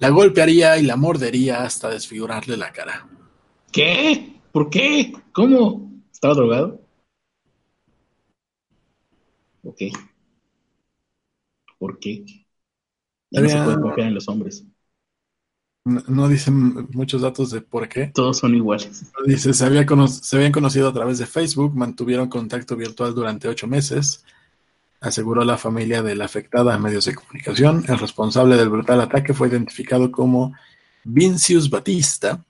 la golpearía y la mordería hasta desfigurarle la cara. ¿Qué? ¿Por qué? ¿Cómo? ¿Estaba drogado? Ok. ¿Por qué? Ya no se puede confiar en los hombres. No, dicen muchos datos de por qué. Todos son iguales. Dice, se, había se habían conocido a través de Facebook, mantuvieron contacto virtual durante ocho meses, aseguró la familia de la afectada a medios de comunicación. El responsable del brutal ataque fue identificado como Vincius Batista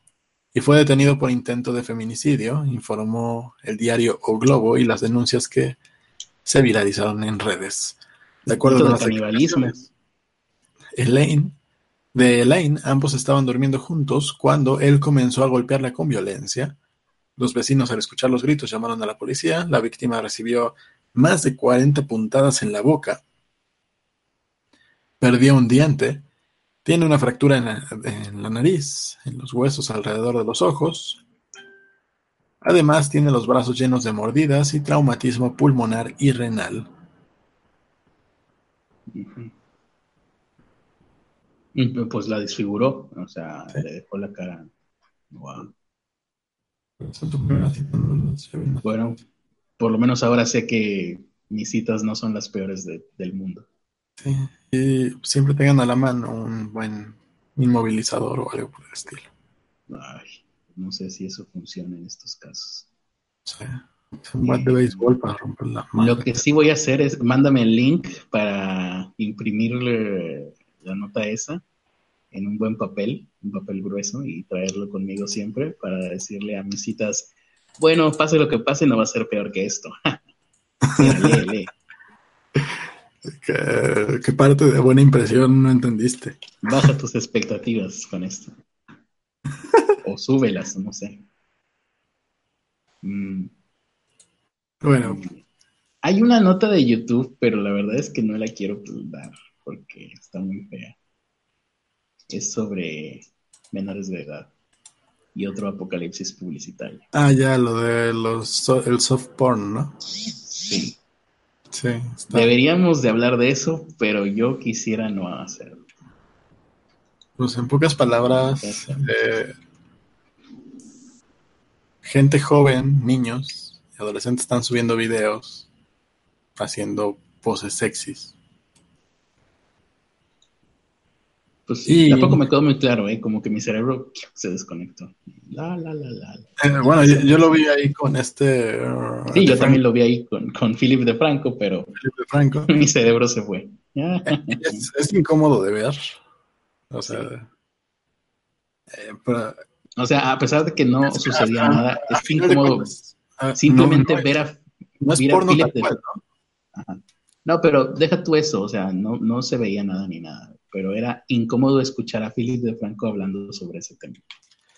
y fue detenido por intento de feminicidio, informó el diario O Globo y las denuncias que se viralizaron en redes. De acuerdo con las declaraciones, Elaine de Elaine, ambos estaban durmiendo juntos cuando él comenzó a golpearla con violencia. Los vecinos al escuchar los gritos llamaron a la policía. La víctima recibió más de 40 puntadas en la boca. Perdió un diente. Tiene una fractura en la, nariz, en los huesos alrededor de los ojos. Además, tiene los brazos llenos de mordidas y traumatismo pulmonar y renal. Pues la desfiguró, o sea, le dejó la cara. Wow. Bueno, por lo menos ahora sé que mis citas no son las peores del mundo. Sí, y siempre tengan a la mano un buen inmovilizador o algo por el estilo. Ay, no sé si eso funciona en estos casos. Sí. un buen de béisbol para romper la mano. Lo que sí voy a hacer es, mándame el link para imprimirle la nota esa en un buen papel, un papel grueso, y traerlo conmigo siempre para decirle a mis citas, bueno, pase lo que pase, no va a ser peor que esto. ¿Qué, parte de buena impresión no entendiste? Baja tus expectativas con esto. o súbelas, no sé. Mm. Bueno. Hay una nota de YouTube, pero la verdad es que no la quiero dar porque está muy fea. Es sobre menores de edad y otro apocalipsis publicitario. Ah, ya, lo de los el soft porn, ¿no? Sí. Sí. Deberíamos de hablar de eso, pero yo quisiera no hacerlo. Pues en pocas palabras, eh, gente joven, niños y adolescentes están subiendo videos haciendo poses sexys Pues sí, tampoco me quedó muy claro, ¿eh? Como que mi cerebro se desconectó. La, la, la, la. Eh, bueno, yo, lo vi ahí con este... Uh, sí, yo también lo vi ahí con, con Philip de Franco, pero... Philip de Franco. mi cerebro se fue. es, incómodo de ver. O sea... Eh, o sea, a pesar de que no sucedía nada, es incómodo ah, simplemente ver a, no es porno Philip de... ¿no? Ajá. No, pero deja tú eso, o sea, no, no se veía nada ni nada pero era incómodo escuchar a Philip de Franco hablando sobre ese tema.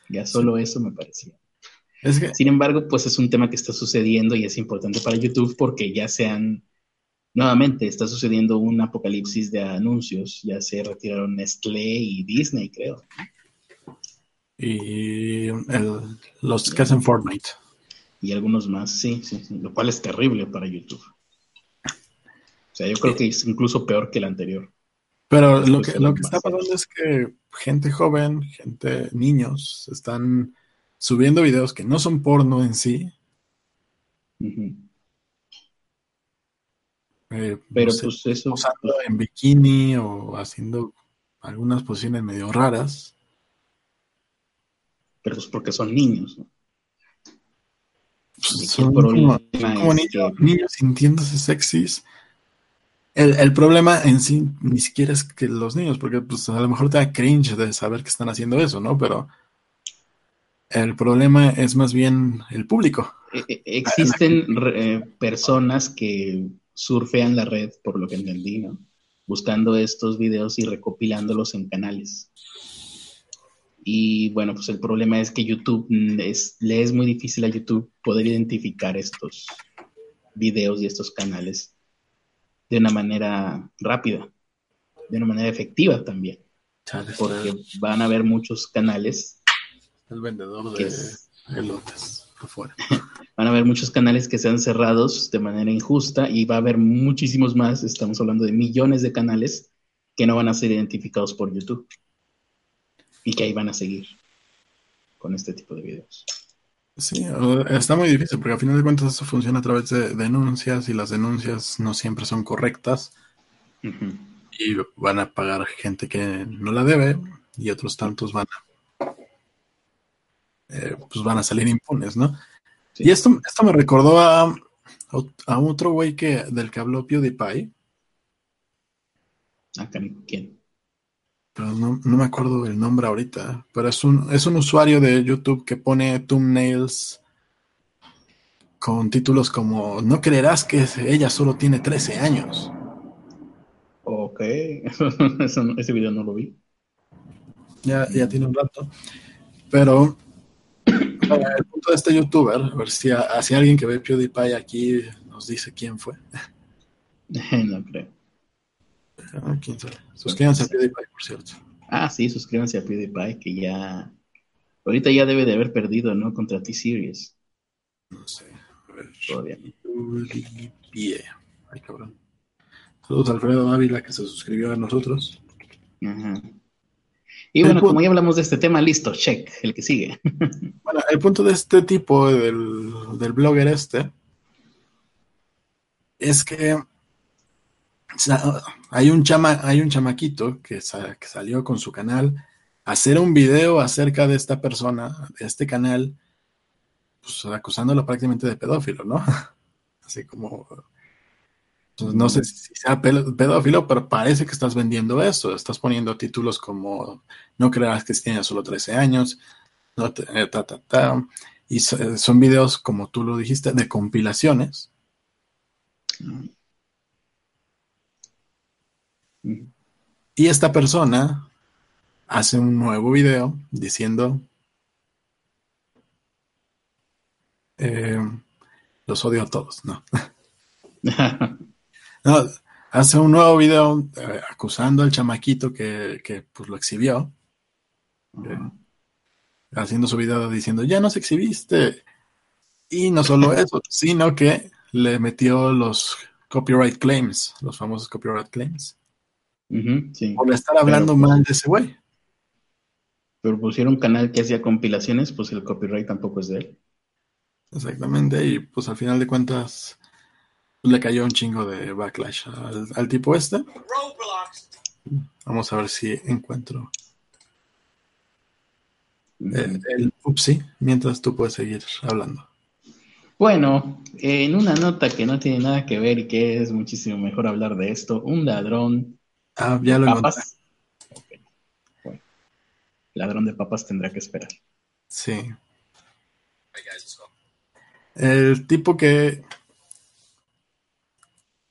Ya solo eso me parecía. Sin embargo, pues es un tema que está sucediendo y es importante para YouTube porque ya se han, nuevamente, está sucediendo un apocalipsis de anuncios, ya se retiraron Nestlé y Disney, creo. Y los que hacen Fortnite. Y algunos más, sí, sí, sí, lo cual es terrible para YouTube. O sea, yo creo que es incluso peor que el anterior. Pero lo que, lo que está pasando es que gente joven, gente, niños, están subiendo videos que no son porno en sí. Eh, Pero pues eso. Usando en bikini o haciendo algunas posiciones medio raras. Pero pues porque son niños, ¿no? Son como, niños sintiéndose sexys el, problema en sí ni siquiera es que los niños, porque pues a lo mejor te da cringe de saber que están haciendo eso, ¿no? Pero el problema es más bien el público. E, e, existen eh, personas que surfean la red, por lo que entendí, ¿no? Buscando estos videos y recopilándolos en canales. Y bueno, pues el problema es que YouTube, es, le es muy difícil a YouTube poder identificar estos videos y estos canales de una manera rápida, de una manera efectiva también. porque van a haber muchos canales. El vendedor de elotes afuera. van a haber muchos canales que sean cerrados de manera injusta y va a haber muchísimos más, estamos hablando de millones de canales que no van a ser identificados por YouTube y que ahí van a seguir con este tipo de videos. Sí, está muy difícil porque al final de cuentas eso funciona a través de denuncias y las denuncias no siempre son correctas. y van a pagar gente que no la debe y otros tantos van a eh, pues van a salir impunes, ¿no? Y esto, esto me recordó a, a otro güey que del que habló PewDiePie. ¿A quién? Pero no, no, me acuerdo el nombre ahorita. Pero es un, es un usuario de YouTube que pone thumbnails con títulos como No creerás que ella solo tiene 13 años. Ok, ese video no lo vi. Ya, ya tiene un rato. Pero el punto de este youtuber, a ver si, alguien que ve PewDiePie aquí nos dice quién fue. no creo. Ah, ¿Quién sabe? Suscríbanse a PewDiePie, por cierto. Ah, sí, suscríbanse a PewDiePie, que ya. Ahorita ya debe de haber perdido, ¿no? Contra T-Series. No sé. A ver. Todavía. Ay, cabrón. Saludos a Alfredo Ávila, que se suscribió a nosotros. Ajá. Y bueno, como ya hablamos de este tema, listo, check, el que sigue. bueno, el punto de este tipo, del, del blogger este, es que hay un, chama, hay un chamaquito que, salió con su canal a hacer un video acerca de esta persona, de este canal, pues acusándolo prácticamente de pedófilo, ¿no? Así como pues, no sé si sea pedófilo, pero parece que estás vendiendo eso. Estás poniendo títulos como No creas que tiene solo 13 años, eh, ta, ta, ta. Y eh, son videos, como tú lo dijiste, de compilaciones. Y esta persona hace un nuevo video diciendo eh, los odio a todos, ¿no? No, hace un nuevo video eh, acusando al chamaquito que, que pues lo exhibió. Eh, haciendo su video diciendo, ya nos exhibiste. Y no solo eso, sino que le metió los copyright claims, los famosos copyright claims. Por estar hablando mal de ese güey. Pero pusieron un canal que hacía compilaciones, pues el copyright tampoco es de él. Exactamente, y pues al final de cuentas le cayó un chingo de backlash al, tipo este. Vamos a ver si encuentro el, el upsi, mientras tú puedes seguir hablando. Bueno, en una nota que no tiene nada que ver y que es muchísimo mejor hablar de esto, un ladrón ah, ya lo papas. ladrón de papas tendrá que esperar. Sí. El tipo que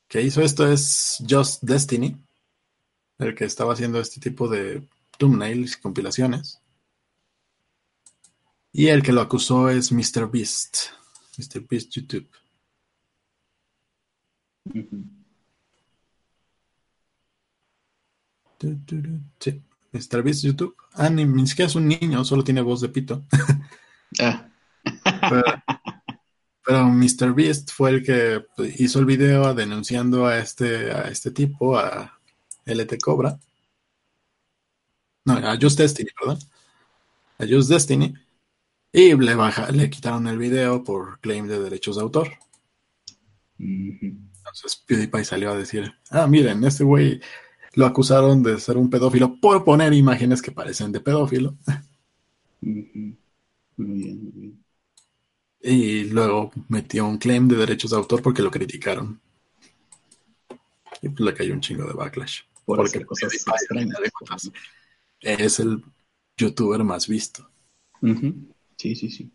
que hizo esto es Just Destiny, el que estaba haciendo este tipo de thumbnails y compilaciones. Y el que lo acusó es Mr. Beast, Mr. Beast YouTube. Sí, Mr. Beast YouTube. Ah, ni, ni, siquiera es un niño, solo tiene voz de pito. ah. Pero Mr. Beast fue el que hizo el video denunciando a este, a este tipo, a LT Cobra. No, a Just Destiny, perdón. A Just Destiny. Y le, baja, le quitaron el video por claim de derechos de autor. Entonces PewDiePie salió a decir, ah, miren, este güey lo acusaron de ser un pedófilo por poner imágenes que parecen de pedófilo. Muy bien, muy bien. Y luego metió un claim de derechos de autor porque lo criticaron. Y pues le cayó un chingo de backlash. porque cosas es el youtuber más visto. Sí, sí, sí.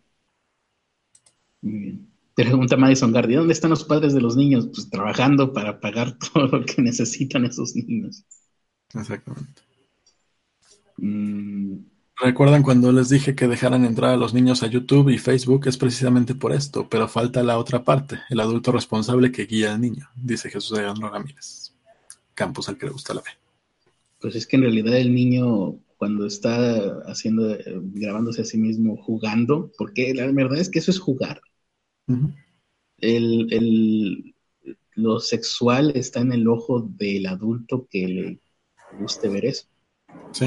Muy bien. Pregunta Madison Gardi, ¿dónde están los padres de los niños? Pues trabajando para pagar todo lo que necesitan esos niños. Exactamente. Mm, ¿Recuerdan cuando les dije que dejaran entrar a los niños a YouTube y Facebook? Es precisamente por esto, pero falta la otra parte, el adulto responsable que guía al niño, dice Jesús Alejandro Ramírez. Campus al que le gusta la fe. Pues es que en realidad el niño cuando está haciendo, eh, grabándose a sí mismo jugando, porque la verdad es que eso es jugar. Lo sexual está en el ojo del adulto que le guste ver eso. Sí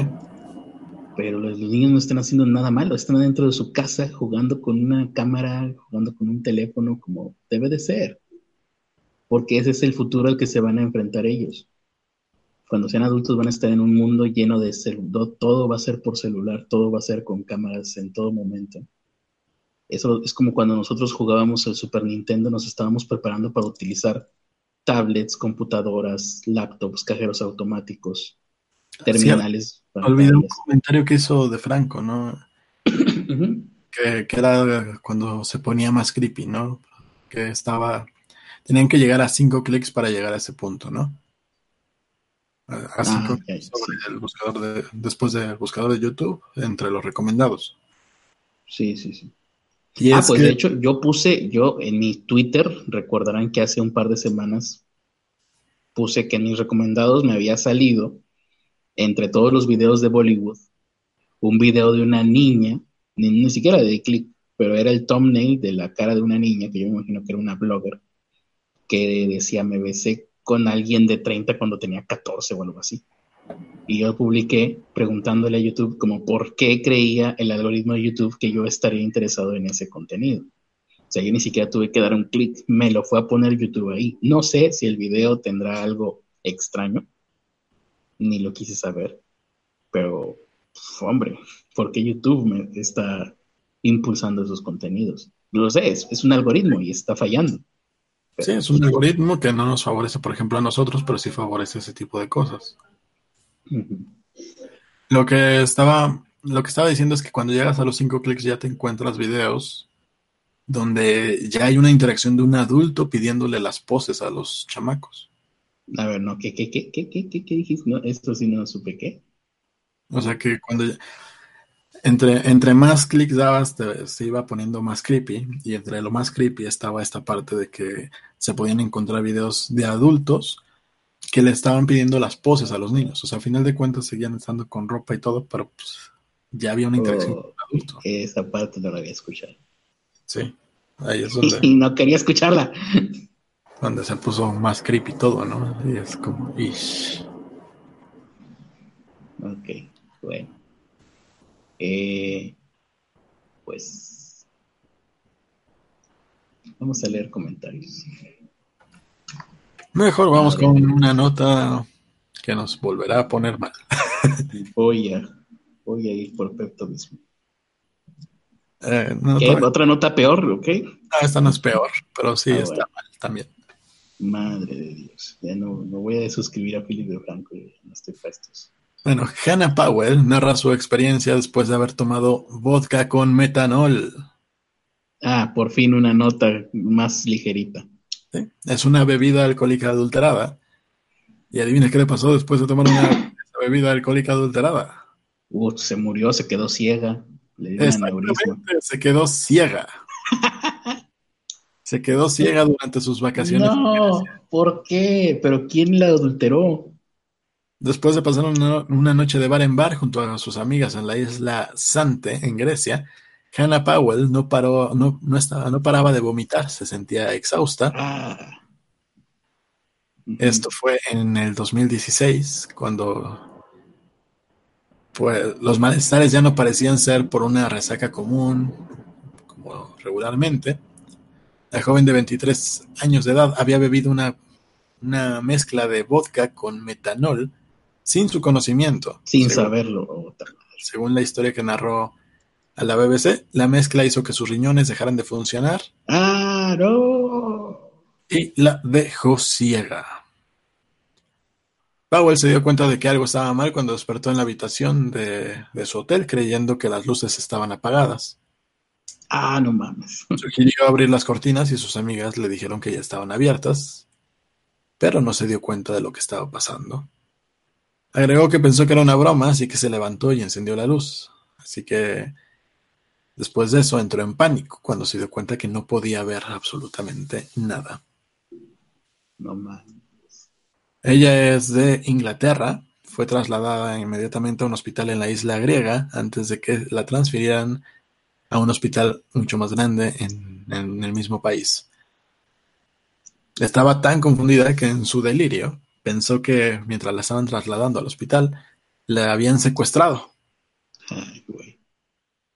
pero los, niños no están haciendo nada malo, están dentro de su casa jugando con una cámara, jugando con un teléfono como debe de ser, porque ese es el futuro al que se van a enfrentar ellos. cuando sean adultos van a estar en un mundo lleno de celular, todo va a ser por celular, todo va a ser con cámaras en todo momento. Eso es como cuando nosotros jugábamos el Super Nintendo, nos estábamos preparando para utilizar tablets, computadoras, laptops, cajeros automáticos, terminales. Olvidé un comentario que hizo de Franco, ¿no? que, que, era cuando se ponía más creepy, ¿no? Que estaba. Tenían que llegar a cinco clics para llegar a ese punto, ¿no? Así ah, el buscador de, después del buscador de YouTube, entre los recomendados. Sí, sí, sí. Ah, pues de hecho, yo puse, yo en mi Twitter, recordarán que hace un par de semanas puse que en mis recomendados me había salido, entre todos los videos de Bollywood, un video de una niña, ni, ni siquiera de click, pero era el thumbnail de la cara de una niña, que yo me imagino que era una blogger, que decía, me besé con alguien de 30 cuando tenía 14 o algo así. Y yo publiqué preguntándole a YouTube como por qué creía el algoritmo de YouTube que yo estaría interesado en ese contenido. O sea, yo ni siquiera tuve que dar un clic, me lo fue a poner YouTube ahí. No sé si el video tendrá algo extraño, ni lo quise saber, pero hombre, ¿por qué YouTube me está impulsando esos contenidos? Lo sé, es un algoritmo y está fallando. Sí, es un algoritmo que no nos favorece, por ejemplo, a nosotros, pero sí favorece ese tipo de cosas. Lo que estaba, lo que estaba diciendo es que cuando llegas a los cinco clics ya te encuentras videos donde ya hay una interacción de un adulto pidiéndole las poses a los chamacos. A ver, no, ¿qué, qué, qué, qué, qué, qué dijiste? No, esto sí no supe qué. O sea que cuando entre, entre más clics dabas, se iba poniendo más creepy. Y entre lo más creepy estaba esta parte de que se podían encontrar videos de adultos que le estaban pidiendo las poses a los niños. O sea, a final de cuentas seguían estando con ropa y todo, pero pues, ya había una interacción con el adulto. Esa parte no la había escuchado. Sí, ahí es donde. Y no quería escucharla. Donde se puso más creepy todo, ¿no? Y es como. Ok, bueno. Eh, pues vamos a leer comentarios. Mejor vamos con una nota que nos volverá a poner mal. voy a, voy a ir por Pepto mismo. Eh, ¿Otra nota peor? ¿Ok? esta no es peor, pero sí ah, está mal también. Madre de Dios. Ya no, no voy a suscribir a Philip de Franco, no estoy para estos. Bueno, Hannah Powell narra su experiencia después de haber tomado vodka con metanol. Ah, por fin una nota más ligerita. Es una bebida alcohólica adulterada. Y adivina qué le pasó después de tomar una bebida alcohólica adulterada. Uh, se murió, se quedó ciega. Le dio se quedó ciega. se quedó ciega durante sus vacaciones. No, ¿por qué? ¿Pero quién la adulteró? Después de pasar una, noche de bar en bar junto a sus amigas en la isla Sante, en Grecia, Hannah Powell no, paró, no, no, estaba, no paraba de vomitar, se sentía exhausta. Ah. Esto fue en el 2016, cuando pues, los malestares ya no parecían ser por una resaca común, como regularmente. La joven de 23 años de edad había bebido una, una mezcla de vodka con metanol sin su conocimiento. Sin saberlo. Según la historia que narró a la BBC, la mezcla hizo que sus riñones dejaran de funcionar. ¡Ah, no! Y la dejó ciega. Powell se dio cuenta de que algo estaba mal cuando despertó en la habitación de, de su hotel creyendo que las luces estaban apagadas. Ah, no mames. Sugirió abrir las cortinas y sus amigas le dijeron que ya estaban abiertas, pero no se dio cuenta de lo que estaba pasando. Agregó que pensó que era una broma, así que se levantó y encendió la luz. Así que después de eso entró en pánico cuando se dio cuenta que no podía ver absolutamente nada. No más. Ella es de Inglaterra. Fue trasladada inmediatamente a un hospital en la isla griega antes de que la transfirieran a un hospital mucho más grande en, en el mismo país. Estaba tan confundida que en su delirio pensó que mientras la estaban trasladando al hospital, la habían secuestrado.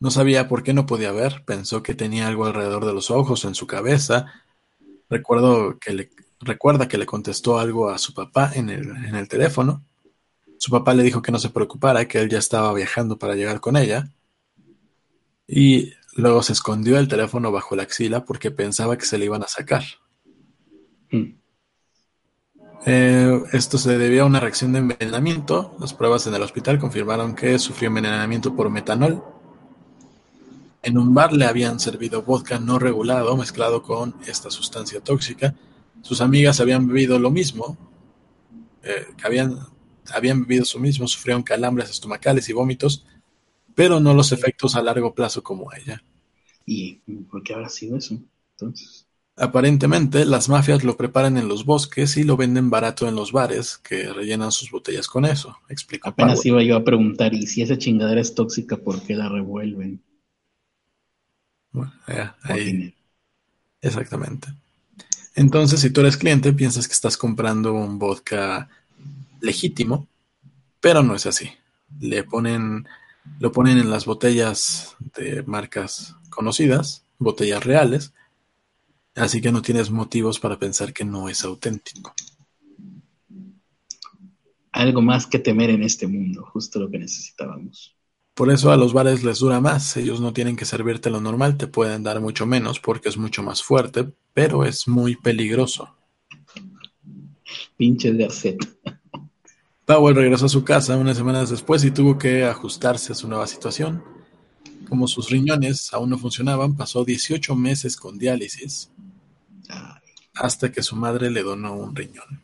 No sabía por qué no podía ver, pensó que tenía algo alrededor de los ojos, en su cabeza. Recuerdo que le, recuerda que le contestó algo a su papá en el, en el teléfono, Su papá le dijo que no se preocupara, que él ya estaba viajando para llegar con ella. Y luego se escondió el teléfono bajo la axila porque pensaba que se le iban a sacar. Mm. Eh, esto se debía a una reacción de envenenamiento. Las pruebas en el hospital confirmaron que sufrió envenenamiento por metanol. En un bar le habían servido vodka no regulado mezclado con esta sustancia tóxica. Sus amigas habían bebido lo mismo, eh, habían, habían bebido lo mismo, sufrieron calambres estomacales y vómitos, pero no los efectos a largo plazo como ella. ¿Y por qué habrá sido eso? Entonces. Aparentemente, las mafias lo preparan en los bosques y lo venden barato en los bares, que rellenan sus botellas con eso. Apenas Powell. iba yo a preguntar, ¿y si esa chingadera es tóxica, por qué la revuelven? Bueno, ahí- exactamente. Entonces, si tú eres cliente, piensas que estás comprando un vodka legítimo, pero no es así. Le ponen, lo ponen en las botellas de marcas conocidas, botellas reales, así que no tienes motivos para pensar que no es auténtico. Algo más que temer en este mundo, justo lo que necesitábamos. Por eso a los bares les dura más, ellos no tienen que servirte lo normal, te pueden dar mucho menos porque es mucho más fuerte, pero es muy peligroso. Pinches Garcet. Powell regresó a su casa unas semanas después y tuvo que ajustarse a su nueva situación. Como sus riñones aún no funcionaban, pasó 18 meses con diálisis hasta que su madre le donó un riñón.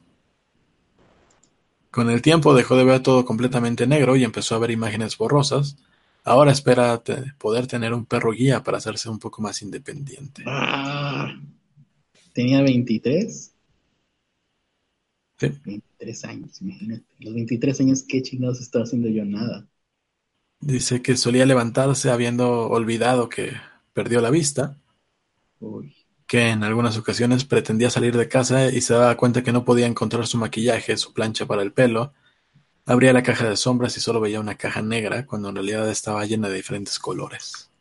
Con el tiempo dejó de ver todo completamente negro y empezó a ver imágenes borrosas. Ahora espera te- poder tener un perro guía para hacerse un poco más independiente. Ah, tenía 23. Sí. 23 años, imagínate. Los 23 años, ¿qué chingados estaba haciendo yo? Nada. Dice que solía levantarse habiendo olvidado que perdió la vista, Uy. Que en algunas ocasiones pretendía salir de casa y se daba cuenta que no podía encontrar su maquillaje, su plancha para el pelo. Abría la caja de sombras y solo veía una caja negra cuando en realidad estaba llena de diferentes colores.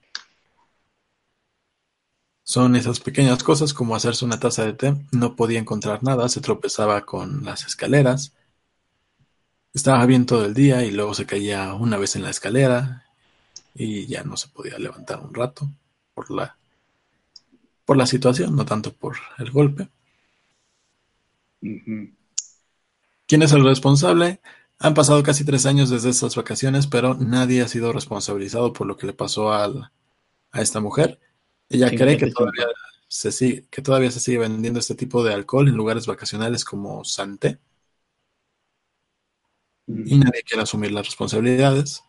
Son esas pequeñas cosas como hacerse una taza de té. No podía encontrar nada, se tropezaba con las escaleras. Estaba bien todo el día y luego se caía una vez en la escalera y ya no se podía levantar un rato por la por la situación, no tanto por el golpe. ¿Quién es el responsable? Han pasado casi tres años desde estas vacaciones, pero nadie ha sido responsabilizado por lo que le pasó al- a esta mujer. Ella cree que fíjate, todavía, se sigue, que todavía se sigue vendiendo este tipo de alcohol en lugares vacacionales como Santé y nadie quiere asumir las responsabilidades.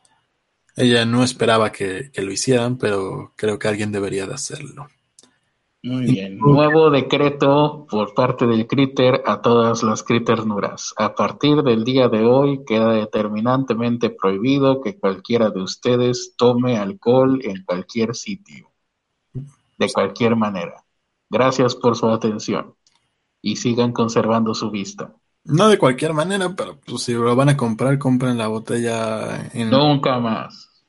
Ella no esperaba que, que lo hicieran, pero creo que alguien debería de hacerlo. Muy bien. Nuevo decreto por parte del Critter a todas las Critternuras. A partir del día de hoy queda determinantemente prohibido que cualquiera de ustedes tome alcohol en cualquier sitio. De cualquier manera. Gracias por su atención. Y sigan conservando su vista. No de cualquier manera, pero pues, si lo van a comprar, compren la botella en, Nunca más.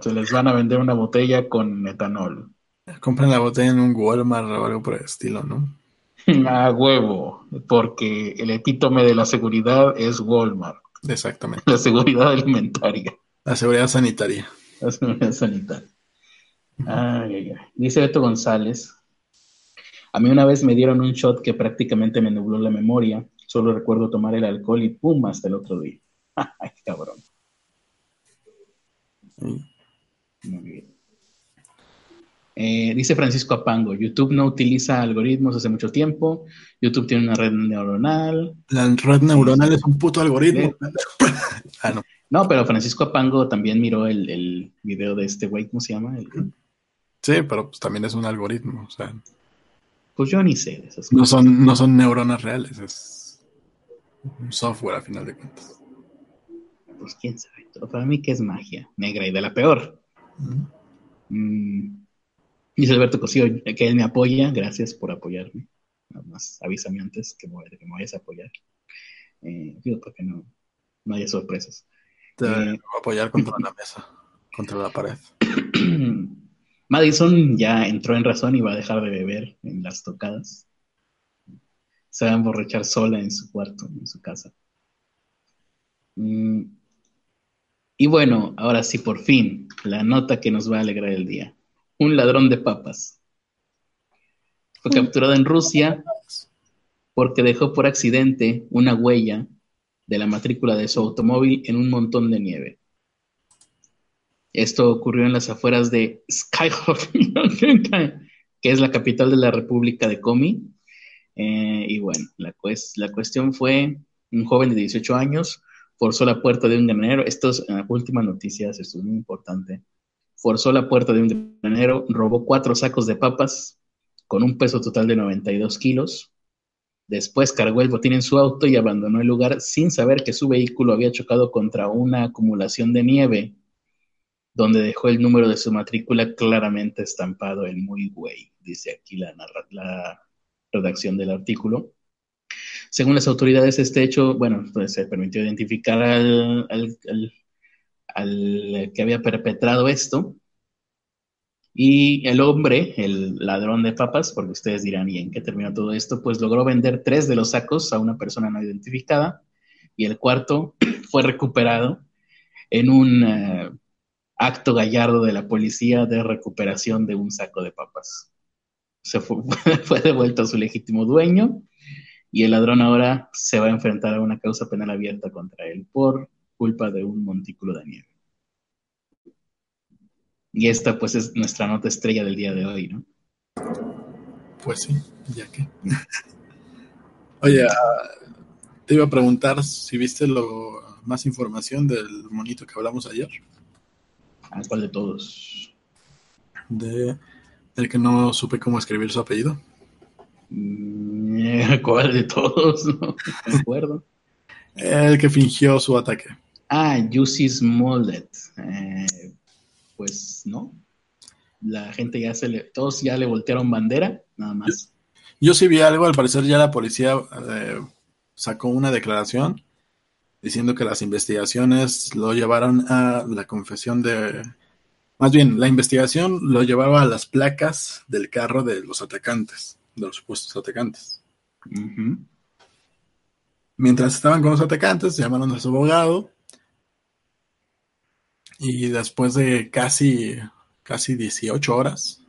Se les van a vender una botella con metanol. Compren la botella en un Walmart o algo por el estilo, ¿no? A huevo, porque el epítome de la seguridad es Walmart, Exactamente. la seguridad alimentaria, La seguridad sanitaria. la seguridad sanitaria. Ay, ay, ay. Dice Beto González, a mí una vez me dieron un shot que prácticamente me nubló la memoria, solo recuerdo tomar el alcohol y pum, hasta el otro día. Ay, cabrón. Muy bien. Eh, dice Francisco Apango, YouTube no utiliza algoritmos hace mucho tiempo, YouTube tiene una red neuronal. La red neuronal es un puto algoritmo. ah, no. No, pero Francisco Apango también miró el, el video de este güey, ¿cómo se llama? El- Sí, pero pues también es un algoritmo. O sea, pues yo ni sé de esas no cosas. son, no son neuronas reales, es un software a final de cuentas. Pues quién sabe. Para mí que es magia negra y de la peor. Mm. Dice Alberto Cosío que él me apoya, gracias por apoyarme. Nada más avísame antes que me, que me vayas a apoyar. Eh, digo, para que no, no haya sorpresas. Te Eh. voy a apoyar contra la mesa, contra la pared. Madison ya entró en razón y va a dejar de beber en las tocadas. Se va a emborrachar sola en su cuarto, en su casa. Mm, Y bueno, ahora sí, por fin, la nota que nos va a alegrar el día. Un ladrón de papas. Fue mm. capturado en Rusia porque dejó por accidente una huella de la matrícula de su automóvil en un montón de nieve. Esto ocurrió en las afueras de Skyhawk, que es la capital de la República de Komi. Eh, y bueno, la, la cuestión fue un joven de 18 años forzó la puerta de un granero. Esto es uh, última noticia, esto es muy importante. Forzó la puerta de un granero, robó cuatro sacos de papas con un peso total de 92 kilos. Después cargó el botín en su auto y abandonó el lugar sin saber que su vehículo había chocado contra una acumulación de nieve, donde dejó el número de su matrícula claramente estampado en muy güey, dice aquí la, la redacción del artículo. Según las autoridades, este hecho, bueno, pues se permitió identificar al, al, que había perpetrado esto. Y el hombre, el ladrón de papas, porque ustedes dirán, ¿y en qué terminó todo esto? Pues logró vender tres de los sacos a una persona no identificada y el cuarto fue recuperado en un eh, acto gallardo de la policía de recuperación de un saco de papas. Se fue, fue devuelto a su legítimo dueño y el ladrón ahora se va a enfrentar a una causa penal abierta contra él por culpa de un montículo de nieve. Y esta pues es nuestra nota estrella del día de hoy, ¿no? Pues sí, ya que. Oye, ah, te iba a preguntar si viste lo más información del monito que hablamos ayer. ¿A cuál de todos? De el que no supe cómo escribir su apellido. Mm, ¿Cuál de todos? No me acuerdo. El que fingió su ataque. Ah, Jussi Smollett. Eh, pues no. La gente ya se le. Todos ya le voltearon bandera, nada más. Yo, sí vi algo, al parecer ya la policía eh, sacó una declaración diciendo que las investigaciones lo llevaron a la confesión de. Más bien, la investigación lo llevaba a las placas del carro de los atacantes de los supuestos atacantes. Mientras estaban con los atacantes, llamaron a su abogado y después de casi, casi 18 horas,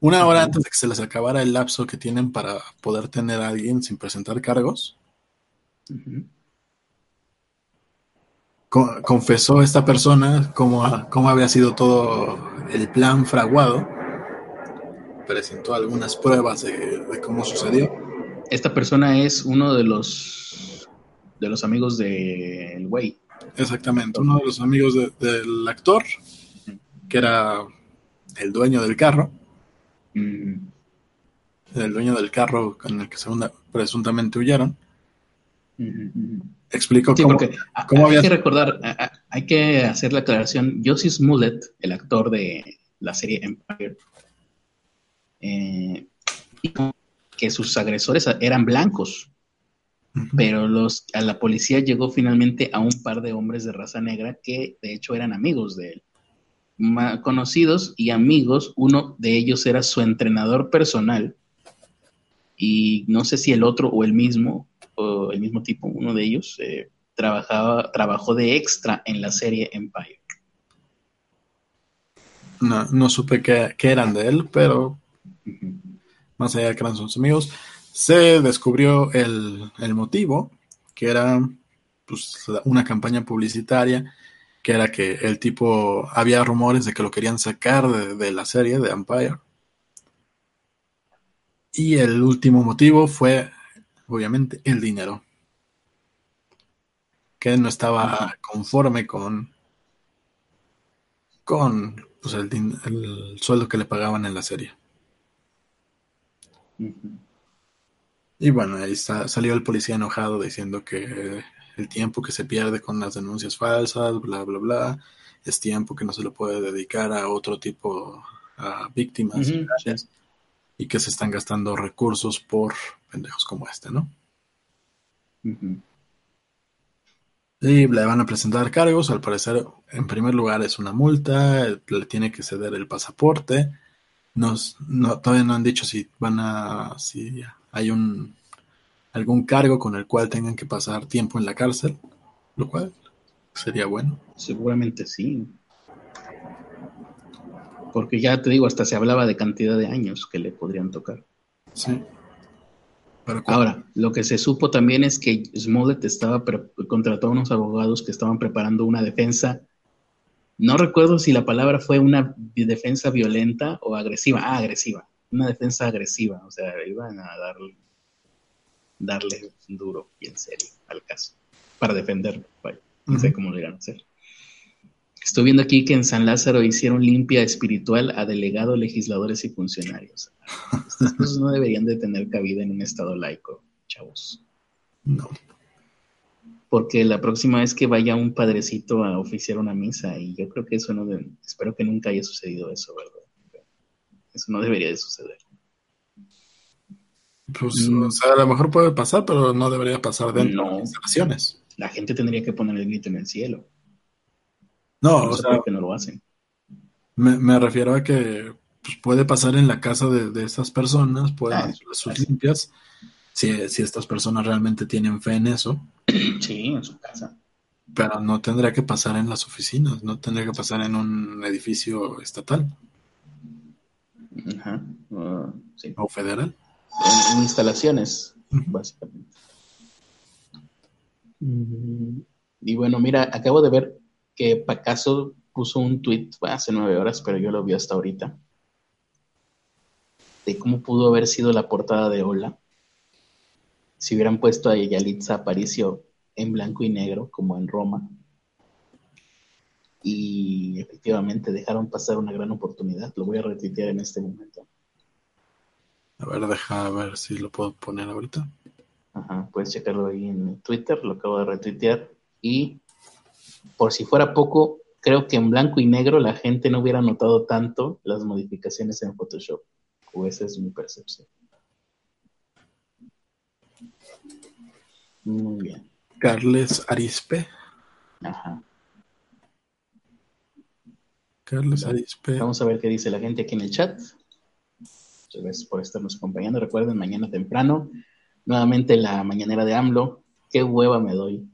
una hora antes de que se les acabara el lapso que tienen para poder tener a alguien sin presentar cargos, confesó esta persona cómo, cómo había sido todo el plan fraguado presentó algunas pruebas de, cómo sucedió. Esta persona es uno de los de los amigos del güey. Exactamente, uno de los amigos del actor, que era el dueño del carro. Mm. El dueño del carro con el que segunda, presuntamente huyeron. Explico cómo, había... Hay que recordar, hay que hacer la aclaración. Josie Smollett, el actor de la serie Empire, eh, que sus agresores eran blancos, pero los, a la policía llegó finalmente a un par de hombres de raza negra que de hecho eran amigos de él, conocidos y amigos, uno de ellos era su entrenador personal y no sé si el otro o el mismo, o el mismo tipo, uno de ellos, eh, trabajaba, trabajó de extra en la serie Empire. No, no supe que, eran de él, pero más allá de que eran sus amigos, se descubrió el, motivo, que era pues, una campaña publicitaria, que era que el tipo, había rumores de que lo querían sacar de, la serie de Empire. Y el último motivo fue, obviamente, el dinero. Que no estaba conforme con, con pues, el sueldo que le pagaban en la serie. Y bueno, ahí salió el policía enojado diciendo que el tiempo que se pierde con las denuncias falsas, bla, bla, bla, es tiempo que no se lo puede dedicar a otro tipo, a víctimas y que se están gastando recursos por pendejos como este, ¿no? Y le van a presentar cargos, al parecer, en primer lugar es una multa, le tiene que ceder el pasaporte, nos, no, todavía no han dicho si van a, si hay un algún cargo con el cual tengan que pasar tiempo en la cárcel, lo cual Sería bueno. Seguramente sí. Porque ya te digo, hasta se hablaba de cantidad de años que le podrían tocar. Sí. Pero Ahora, lo que se supo también es que Smollett estaba contrató a unos abogados que estaban preparando una defensa. No recuerdo si la palabra fue una defensa violenta o agresiva. Ah, agresiva. Una defensa agresiva. O sea, iban a darle, darle duro y en serio al caso. Para defenderlo. No sé cómo lo irán a hacer. Estoy viendo aquí que en San Lázaro hicieron limpia espiritual a delegados, legisladores y funcionarios. Estas cosas no deberían de tener cabida en un estado laico, chavos. No. Porque la próxima vez que vaya un padrecito a oficiar una misa, y yo creo que eso no, espero que nunca haya sucedido eso, ¿verdad? Eso no debería de suceder. Pues, mm. o sea, a lo mejor puede pasar, pero no debería pasar dentro de las instalaciones. La gente tendría que poner el grito en el cielo. No, o sea, que no lo hacen. Me, refiero a que pues, puede pasar en la casa de, de estas personas, pueden ah, sus limpias, si, estas personas realmente tienen fe en eso. Sí, en su casa. Pero no tendría que pasar en las oficinas, no tendría que pasar en un edificio estatal. Ajá. Uh, sí. O federal. En, instalaciones, básicamente. Y bueno, mira, acabo de ver que Pacaso puso un tweet hace nueve horas, pero yo lo vi hasta ahorita, de cómo pudo haber sido la portada de Hola si hubieran puesto a Yalitza Aparicio en blanco y negro, como en Roma. Y efectivamente dejaron pasar una gran oportunidad. Lo voy a retuitear en este momento. A ver, deja ver si lo puedo poner ahorita. Ajá, puedes checarlo ahí en Twitter, lo acabo de retuitear. Y por si fuera poco, creo que en blanco y negro la gente no hubiera notado tanto las modificaciones en Photoshop. O esa es mi percepción. Muy bien. Carles Arispe. Ajá. Carles Arispe. Vamos a ver qué dice la gente aquí en el chat. Muchas gracias por estarnos acompañando. Recuerden, mañana temprano, nuevamente la mañanera de AMLO. Qué hueva me doy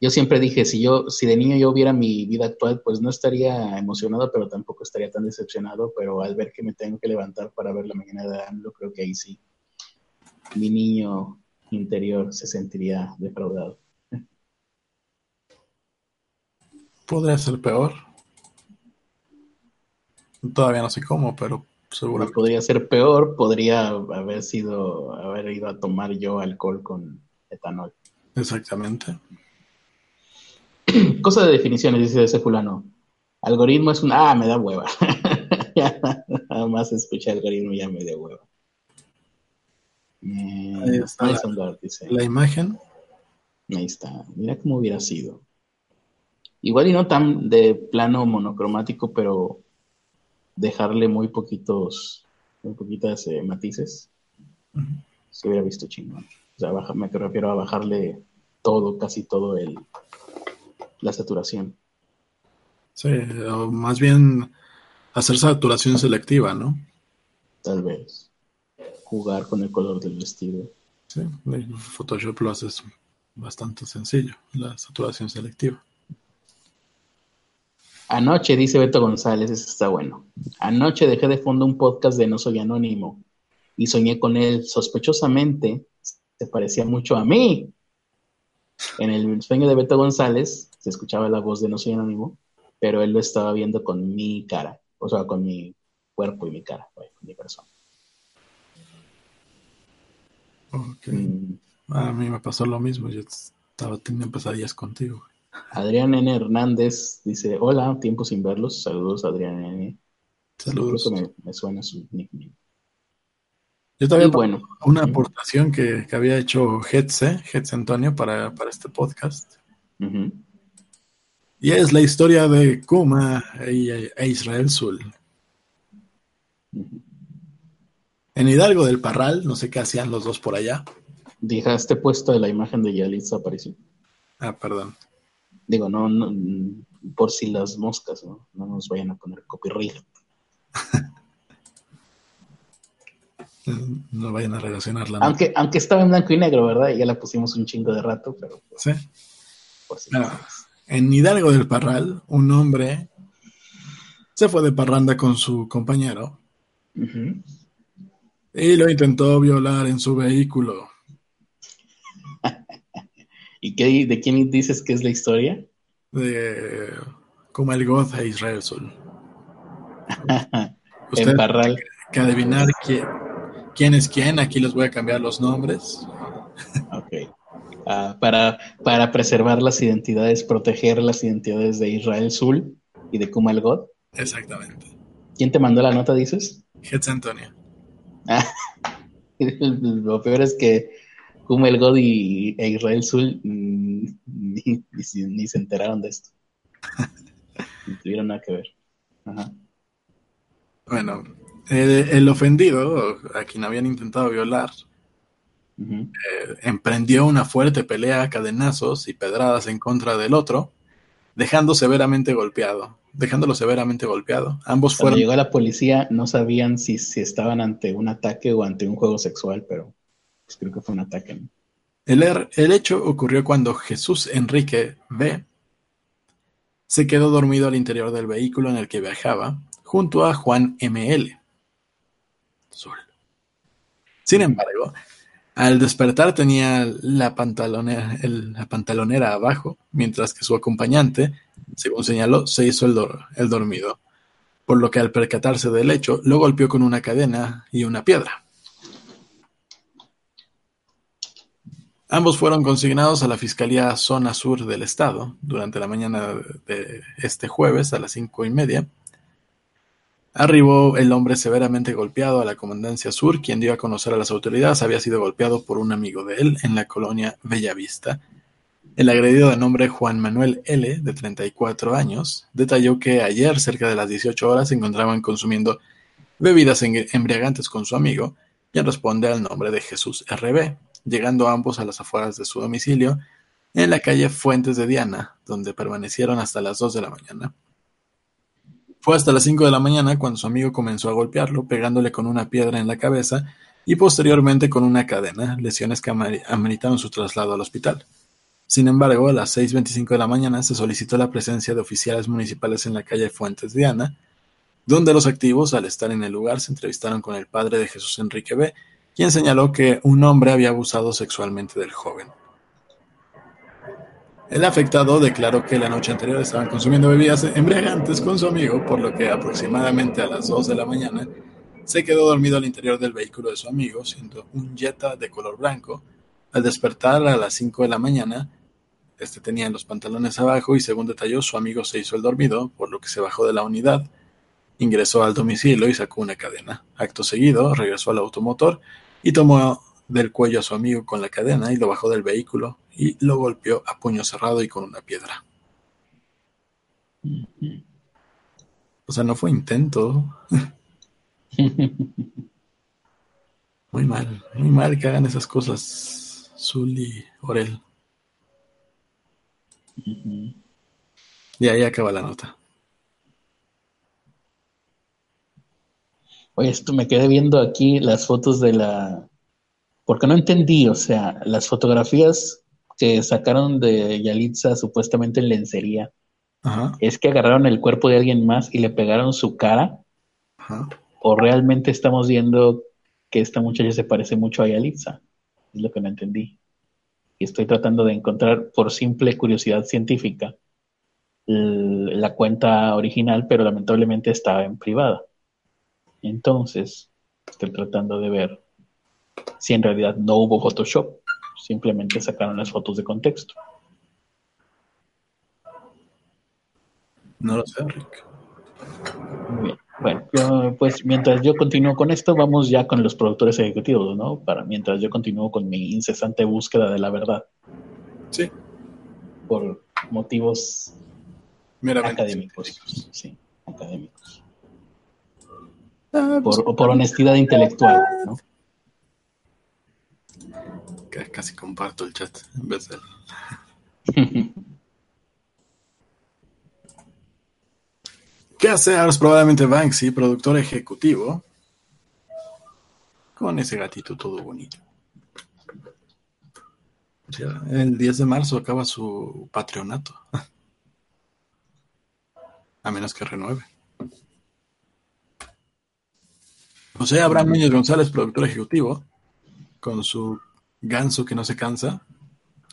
yo siempre dije, si yo, si de niño yo viera mi vida actual, pues no estaría emocionado, pero tampoco estaría tan decepcionado, pero al ver que me tengo que levantar para ver la mañana de AMLO, creo que ahí sí, mi niño interior se sentiría defraudado. Podría ser peor. Todavía no sé cómo, pero seguro. Podría ser peor, podría haber sido, haber ido a tomar yo alcohol con etanol. Exactamente. Cosa de definiciones, dice ese fulano. Algoritmo es un... Ah, me da hueva. nada más escuché algoritmo ya me da hueva. Eh, Ahí está la, imagen. Ahí está. Mira cómo hubiera sido. Igual y no tan de plano monocromático, pero dejarle muy poquitos, muy poquitas eh, matices. Se hubiera visto chingón. O sea, me refiero a bajarle todo, casi todo el, la saturación. Sí, o más bien hacer saturación selectiva, ¿no? Tal vez. Jugar con el color del vestido. Sí, Photoshop lo haces bastante sencillo, la saturación selectiva. Anoche, dice Beto González, eso está bueno. Anoche dejé de fondo un podcast de No Soy Anónimo y soñé con él. Sospechosamente, se parecía mucho a mí. En el sueño de Beto González se escuchaba la voz de No Soy Anónimo, pero él lo estaba viendo con mi cara, o sea, con mi cuerpo y mi cara, con mi persona. Mm. A mí me pasó lo mismo, yo estaba teniendo pesadillas contigo. Adrián N. Hernández dice, hola, tiempo sin verlos, saludos Adrián N. Saludos. Me, me, suena su nickname. Yo también bueno. una aportación que, había hecho Hetze, Hetze Antonio, para, este podcast. Y es la historia de Kuma e, e Israel Sul. En Hidalgo del Parral, no sé qué hacían los dos por allá. Dejaste puesto de la imagen de Yalitza apareció. Ah, perdón. Digo, no, no, por si las moscas, ¿no? No nos vayan a poner copyright. no vayan a relacionarla. Aunque, aunque estaba en blanco y negro, ¿verdad? Ya la pusimos un chingo de rato, pero. sí. En Hidalgo del Parral, un hombre se fue de parranda con su compañero y lo intentó violar en su vehículo. ¿Y qué, de quién dices que es la historia? de como el God e Israel Sol. Usted Parral. que adivinar quién, quién es quién, aquí les voy a cambiar los nombres. Ok. Ah, para, para preservar las identidades, proteger las identidades de Israel Sul y de Kumal God. Exactamente. ¿Quién te mandó la nota, dices? Hetz Antonio. Lo peor es que Kumal God y, e Israel Sul ni, ni se enteraron de esto. No tuvieron nada que ver. Ajá. Bueno, el, el ofendido, a quien habían intentado violar, eh, emprendió una fuerte pelea a cadenazos y pedradas en contra del otro, dejando severamente golpeado, dejándolo severamente golpeado. Ambos Cuando fueron llegó la policía no sabían si, si estaban ante un ataque o ante un juego sexual, pero pues, creo que fue un ataque. El, hecho ocurrió cuando Jesús Enrique B. se quedó dormido al interior del vehículo en el que viajaba, junto a Juan M.L. Sin embargo, al despertar tenía la pantalonera, la pantalonera abajo, mientras que su acompañante, según señaló, se hizo el, el dormido, por lo que al percatarse del hecho, lo golpeó con una cadena y una piedra. Ambos fueron consignados a la Fiscalía Zona Sur del Estado durante la mañana de este jueves a las cinco y media. Arribó el hombre severamente golpeado a la Comandancia Sur, quien dio a conocer a las autoridades había sido golpeado por un amigo de él en la colonia Bellavista. El agredido de nombre Juan Manuel L., de 34 años, detalló que ayer, cerca de las 18 horas, se encontraban consumiendo bebidas embriagantes con su amigo, quien responde al nombre de Jesús RB, llegando ambos a las afueras de su domicilio, en la calle Fuentes de Diana, donde permanecieron hasta las 2 de la mañana. Fue hasta las 5 de la mañana cuando su amigo comenzó a golpearlo, pegándole con una piedra en la cabeza y posteriormente con una cadena, lesiones que ameri- ameritaron su traslado al hospital. Sin embargo, a las 6.25 de la mañana se solicitó la presencia de oficiales municipales en la calle Fuentes de Diana, donde los activos, al estar en el lugar, se entrevistaron con el padre de Jesús Enrique B., quien señaló que un hombre había abusado sexualmente del joven. El afectado declaró que la noche anterior estaban consumiendo bebidas embriagantes con su amigo, por lo que aproximadamente a las 2 de la mañana se quedó dormido al interior del vehículo de su amigo, siendo un Jetta de color blanco. Al despertar a las 5 de la mañana, este tenía los pantalones abajo y según detalló, su amigo se hizo el dormido, por lo que se bajó de la unidad, ingresó al domicilio y sacó una cadena. Acto seguido, regresó al automotor y tomó del cuello a su amigo con la cadena y lo bajó del vehículo y lo golpeó a puño cerrado y con una piedra. O sea, no fue intento. Muy mal, muy mal que hagan esas cosas, Zul y Orel. Y ahí acaba la nota. Oye, esto me quedé viendo aquí las fotos de la... Porque no entendí, o sea, las fotografías que sacaron de Yalitza supuestamente en lencería, Ajá, ¿es que agarraron el cuerpo de alguien más y le pegaron su cara? ajá. ¿O realmente estamos viendo que esta muchacha se parece mucho a Yalitza? Es lo que no entendí. Y estoy tratando de encontrar, por simple curiosidad científica, la cuenta original, pero lamentablemente estaba en privada. Entonces, estoy tratando de ver si en realidad no hubo Photoshop, simplemente sacaron las fotos de contexto. No lo sé, Rick. Muy bien. Bueno, yo, pues mientras yo continúo con esto, vamos ya con los productores ejecutivos, ¿no? Para mientras yo continúo con mi incesante búsqueda de la verdad Sí, por motivos meramente académicos. Sí, académicos. Ah, pues, Por, o por honestidad intelectual, casi comparto el chat en vez del. ¿Qué hace Ars? Probablemente Banksy, productor ejecutivo, con ese gatito todo bonito. El 10 de marzo acaba su patronato. a menos que renueve. José Abraham Núñez González, productor ejecutivo, con su ganso que no se cansa.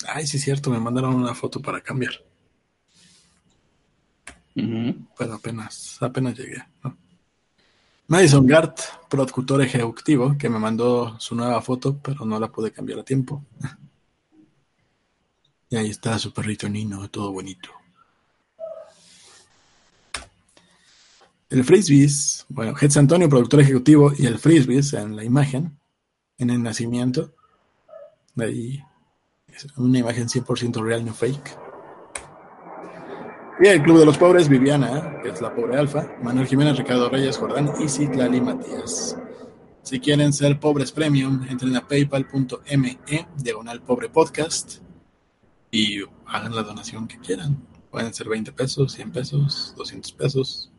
Ay, sí es cierto, me mandaron una foto para cambiar. Pero apenas, apenas llegué. Madison Gart, productor ejecutivo, que me mandó su nueva foto, pero no la pude cambiar a tiempo. y ahí está su perrito Nino, todo bonito. El Frisbees, bueno, Hetz Antonio, productor ejecutivo, y el Frisbees en la imagen, en el nacimiento. De ahí es una imagen 100% real, no fake. Y el Club de los Pobres, Viviana, que es la pobre alfa, Manuel Jiménez, Ricardo Reyes, Jordán y Citlali Matías. Si quieren ser pobres premium, entren a paypal.me, diagonal pobre podcast, y hagan la donación que quieran. Pueden ser 20 pesos, 100 pesos, 200 pesos,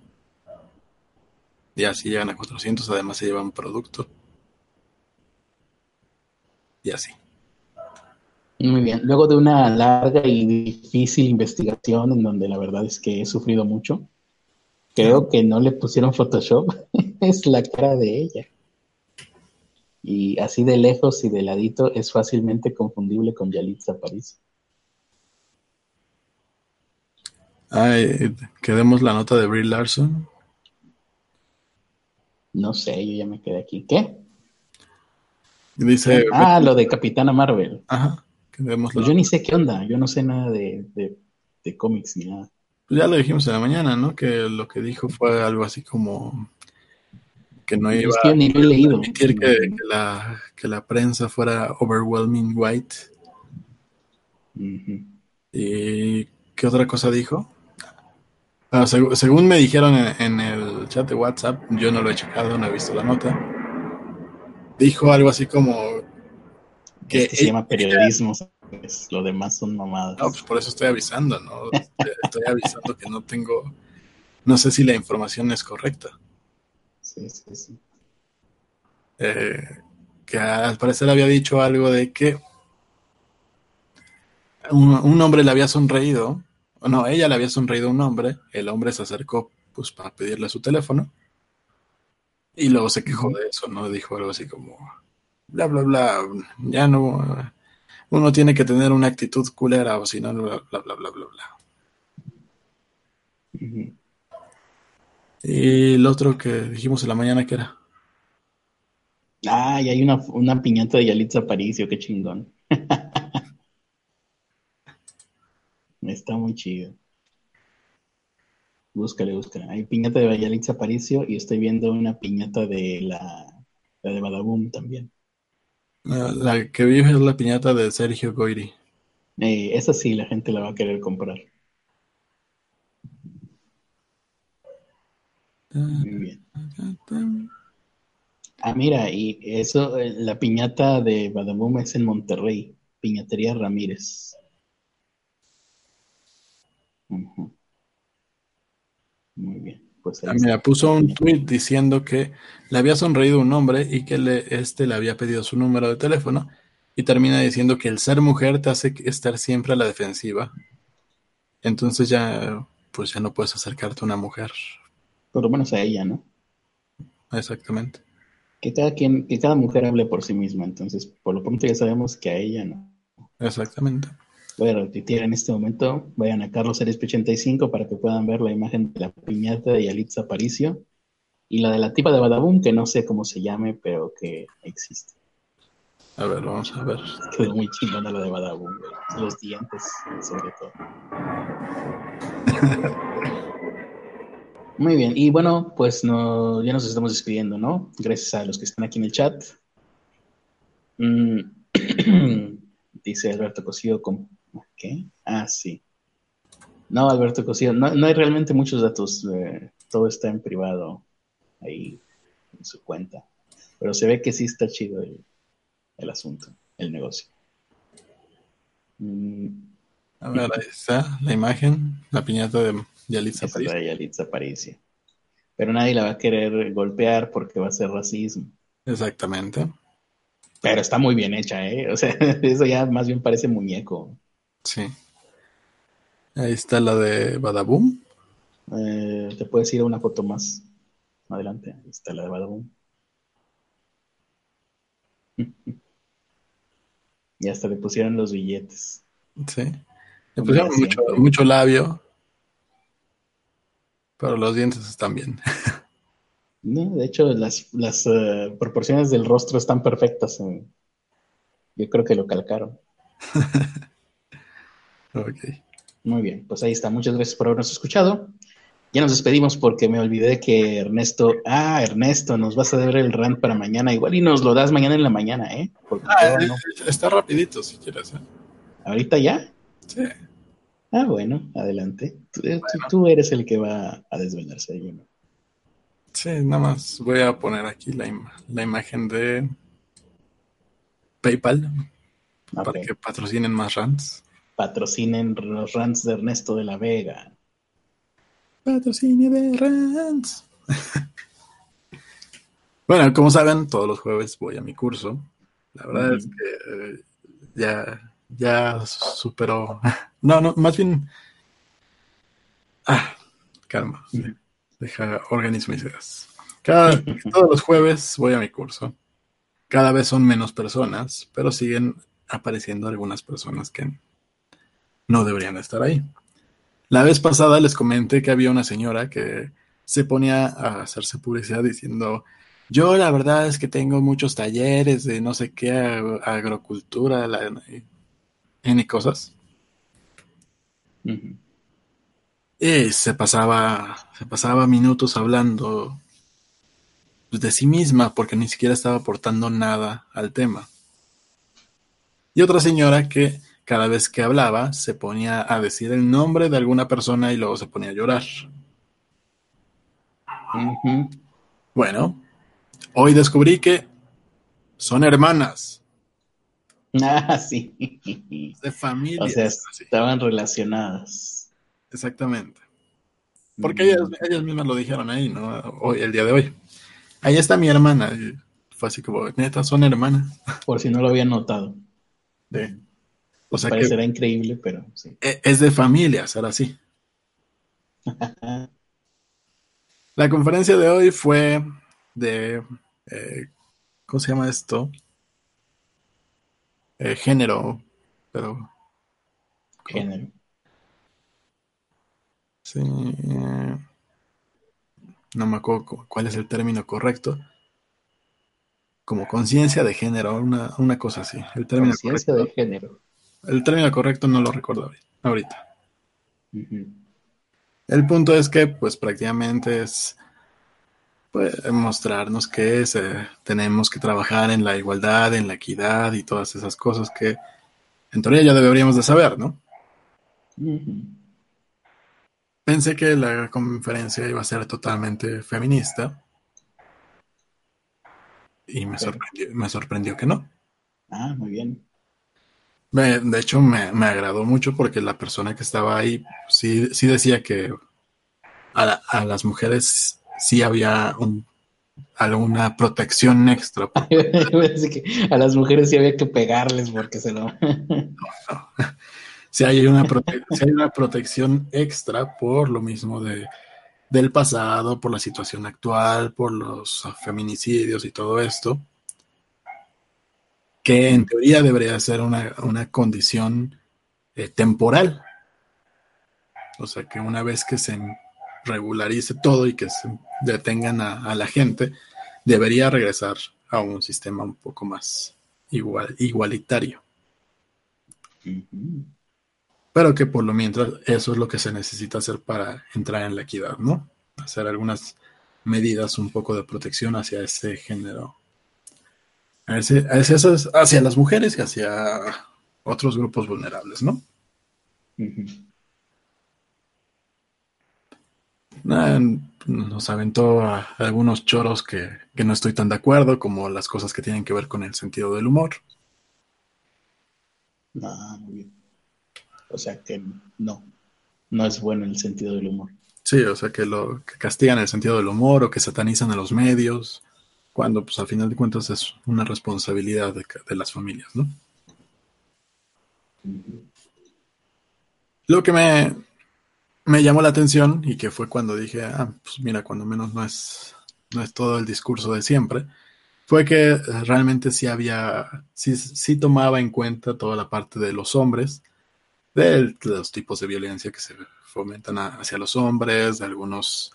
y así llegan a 400, además se llevan producto. Y así. Muy bien. Luego de una larga y difícil investigación en donde la verdad es que he sufrido mucho, creo que no le pusieron Photoshop. es la cara de ella. Y así de lejos y de ladito es fácilmente confundible con Yalitza París. Ay, quedemos la nota de Brie Larson. No sé, yo ya me quedé aquí. ¿Qué? Dice. Ah, lo de Capitana Marvel. Ajá. Pues yo ni sé qué onda, yo no sé nada de, de, cómics ni nada. Pues ya lo dijimos en la mañana, ¿no? Que lo que dijo fue algo así como que no iba a permitir que, la, que la prensa fuera overwhelming white. ¿Y qué otra cosa dijo? Ah, según me dijeron en, el chat de WhatsApp, yo no lo he checado, no he visto la nota. Dijo algo así como que, se llama periodismo, lo demás son mamadas. No, pues por eso estoy avisando, ¿no? estoy avisando que no tengo, no sé si la información es correcta. Sí, sí, sí. Eh, que al parecer había dicho algo de que un hombre le había sonreído no, ella le había sonreído a un hombre, el hombre se acercó pues para pedirle su teléfono y luego se quejó de eso, ¿no? Dijo algo así como, bla, bla, bla, ya no, uno tiene que tener una actitud culera o si no, bla, bla, bla, bla, bla, bla. Y el otro que dijimos en la mañana que era. Ah, y hay una, una piñata de Yalitza Aparicio, qué chingón. Está muy chido. Búscale, búscale. Hay piñata de Valladolid Aparicio y estoy viendo una piñata de la, de Badaboom también. La, que vive es la piñata de Sergio Goiri. Eh, esa sí, la gente la va a querer comprar. Muy bien. Ah, mira, y eso, eh, la piñata de Badaboom es en Monterrey, Piñatería Ramírez. Muy bien. Pues ah, mira, puso un tweet diciendo que le había sonreído un hombre y que le, este le había pedido su número de teléfono y termina diciendo que el ser mujer te hace estar siempre a la defensiva. Entonces ya, pues ya no puedes acercarte a una mujer. Por lo menos a ella, ¿no? Exactamente. Que cada quien, que cada mujer hable por sí misma, entonces por lo pronto ya sabemos que a ella no. Exactamente. Voy a repetir en este momento. Vayan a Carlos Ares 85 para que puedan ver la imagen de la piñata de Yalitza Aparicio y la de la tipa de Badaboom, que no sé cómo se llame, pero que existe. A ver, vamos a ver. Quedó muy chingona la de Badaboom, los dientes, sobre todo. muy bien, y bueno, pues no, ya nos estamos despidiendo, ¿no? Gracias a los que están aquí en el chat. Mm, dice Alberto Cosío con ¿Qué? Ah, sí. No, Alberto Cosío, no, hay realmente muchos datos. Eh, todo está en privado ahí en su cuenta. Pero se ve que sí está chido el, asunto, el negocio. Mm. A ver, ahí está la imagen, la piñata de Yalitza Aparicio. Pero nadie la va a querer golpear porque va a ser racismo. Exactamente. Pero está muy bien hecha, ¿eh? O sea, eso ya más bien parece muñeco. Sí. Ahí está la de Badaboom. Eh, te puedes ir a una foto más adelante. Ahí está la de Badabun. y hasta le pusieron los billetes. Sí. Le pusieron mucho, mucho labio. Pero los dientes están bien. no, de hecho, las, las uh, proporciones del rostro están perfectas. Yo creo que lo calcaron. ok. Muy bien, pues ahí está. Muchas gracias por habernos escuchado. Ya nos despedimos porque me olvidé que Ernesto, ah, Ernesto, nos vas a dar el rant para mañana, igual y nos lo das mañana en la mañana, ¿eh? Ah, no. Está rapidito si quieres. ¿eh? ¿Ahorita ya? Sí. Ah, bueno, adelante. Tú, eres el que va a desvelarse, yo no. Sí, nada más voy a poner aquí la, la imagen de PayPal para que patrocinen más rants. Patrocinen los rants de Ernesto de la Vega. Patrocinio de rants. bueno, como saben, todos los jueves voy a mi curso. La verdad es que eh, ya, ya superó. No, no, más bien. Ah, calma. Deja, organizo mis ideas. Cada, todos los jueves voy a mi curso. Cada vez son menos personas, pero siguen apareciendo algunas personas que no deberían estar ahí. La vez pasada les comenté que había una señora que se ponía a hacerse publicidad diciendo, yo la verdad es que tengo muchos talleres de no sé qué, agrocultura, la, N cosas. Y se pasaba, se pasaba minutos hablando de sí misma porque ni siquiera estaba aportando nada al tema. Y otra señora que cada vez que hablaba se ponía a decir el nombre de alguna persona y luego se ponía a llorar. Bueno, hoy descubrí que son hermanas. Ah, sí. De familia. O sea, estaban relacionadas. Exactamente. Porque ellas, ellas, mismas lo dijeron ahí, ¿no? Hoy, el día de hoy. Ahí está mi hermana. Fue así como, neta, son hermanas. Por si no lo habían notado. Sí. O sea Parecerá increíble, pero sí. E, es de familia ser así. La conferencia de hoy fue de. Eh, ¿Cómo se llama esto? Eh, género, pero. Género. Sí. no me acuerdo cuál es el término correcto. Como conciencia de género, una, una cosa así. Conciencia de género. El término correcto no lo recuerdo ahorita. El punto es que, pues prácticamente es pues, mostrarnos que tenemos que trabajar en la igualdad, en la equidad y todas esas cosas que en teoría ya deberíamos de saber, ¿no? Pensé que la conferencia iba a ser totalmente feminista y me, sorprendió, me sorprendió que no. Ah, muy bien de hecho, me, agradó mucho porque la persona que estaba ahí sí, sí decía que a, las mujeres sí había alguna protección extra. a las mujeres sí había que pegarles porque se lo... Sí hay, una hay una protección extra por lo mismo de, del pasado, por la situación actual, por los feminicidios y todo esto que en teoría debería ser una, condición eh, temporal. O sea, que una vez que se regularice todo y que se detengan a, la gente, debería regresar a un sistema un poco más igual, igualitario. Pero que por lo mientras eso es lo que se necesita hacer para entrar en la equidad, ¿no? Hacer algunas medidas un poco de protección hacia ese género hacia, las mujeres y hacia otros grupos vulnerables, ¿no? nos aventó a algunos choros que, no estoy tan de acuerdo, como las cosas que tienen que ver con el sentido del humor. Ah, muy bien. O sea que no, no es bueno el sentido del humor. Sí, o sea que lo que castigan el sentido del humor o que satanizan a los medios cuando pues al final de cuentas es una responsabilidad de, las familias, ¿no? Lo que me, me llamó la atención y que fue cuando dije, ah, pues mira, cuando menos no es, no es todo el discurso de siempre, fue que realmente sí había, sí, sí tomaba en cuenta toda la parte de los hombres, de los tipos de violencia que se fomentan hacia los hombres, de algunos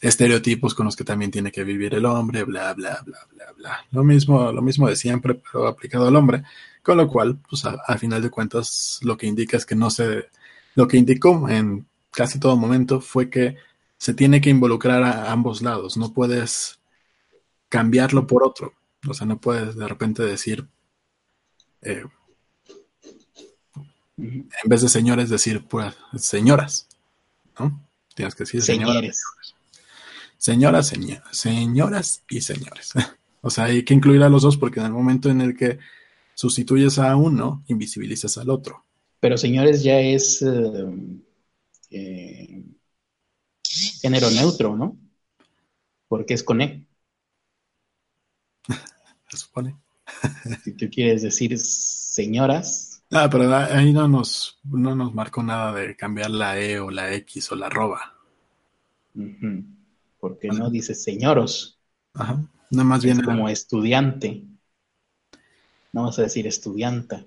estereotipos con los que también tiene que vivir el hombre, bla, bla, bla, bla, bla. Lo mismo, lo mismo de siempre, pero aplicado al hombre. Con lo cual, pues al final de cuentas, lo que indica es que no se, lo que indicó en casi todo momento fue que se tiene que involucrar a ambos lados. No puedes cambiarlo por otro. O sea, no puedes de repente decir, eh, en vez de señores, decir pues señoras, ¿no? Tienes que decir señoras. Señoras, señoras, señoras y señores. o sea, hay que incluir a los dos porque en el momento en el que sustituyes a uno, invisibilizas al otro. Pero señores ya es eh, eh, género neutro, ¿no? Porque es con E. Se supone. si tú quieres decir señoras. Ah, pero ahí no nos, no nos marcó nada de cambiar la E o la X o la arroba. Porque no dice señoros. Ajá. No, más bien. como estudiante. No vas a decir estudianta.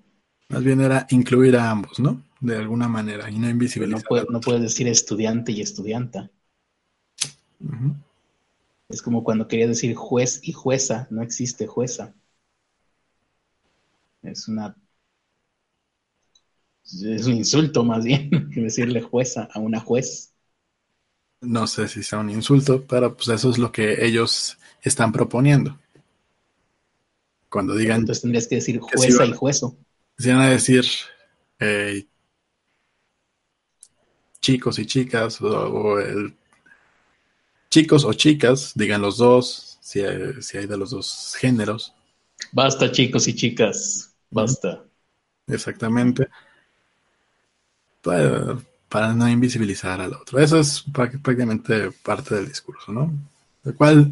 Más bien era incluir a ambos, ¿no? De alguna manera y no invisibilizar. No, puedes decir estudiante y estudianta. Es como cuando quería decir juez y jueza, no existe jueza. Es una. Es un insulto más bien que decirle jueza a una juez. No sé si sea un insulto, pero pues eso es lo que ellos están proponiendo. Cuando digan. Entonces tendrías que decir jueza y juezo. Si van a decir eh, chicos y chicas, o, el chicos o chicas, digan los dos, si hay, de los dos géneros. Basta, chicos y chicas, basta. Exactamente. Para, no invisibilizar al otro. Eso es prácticamente parte del discurso, ¿no? Lo cual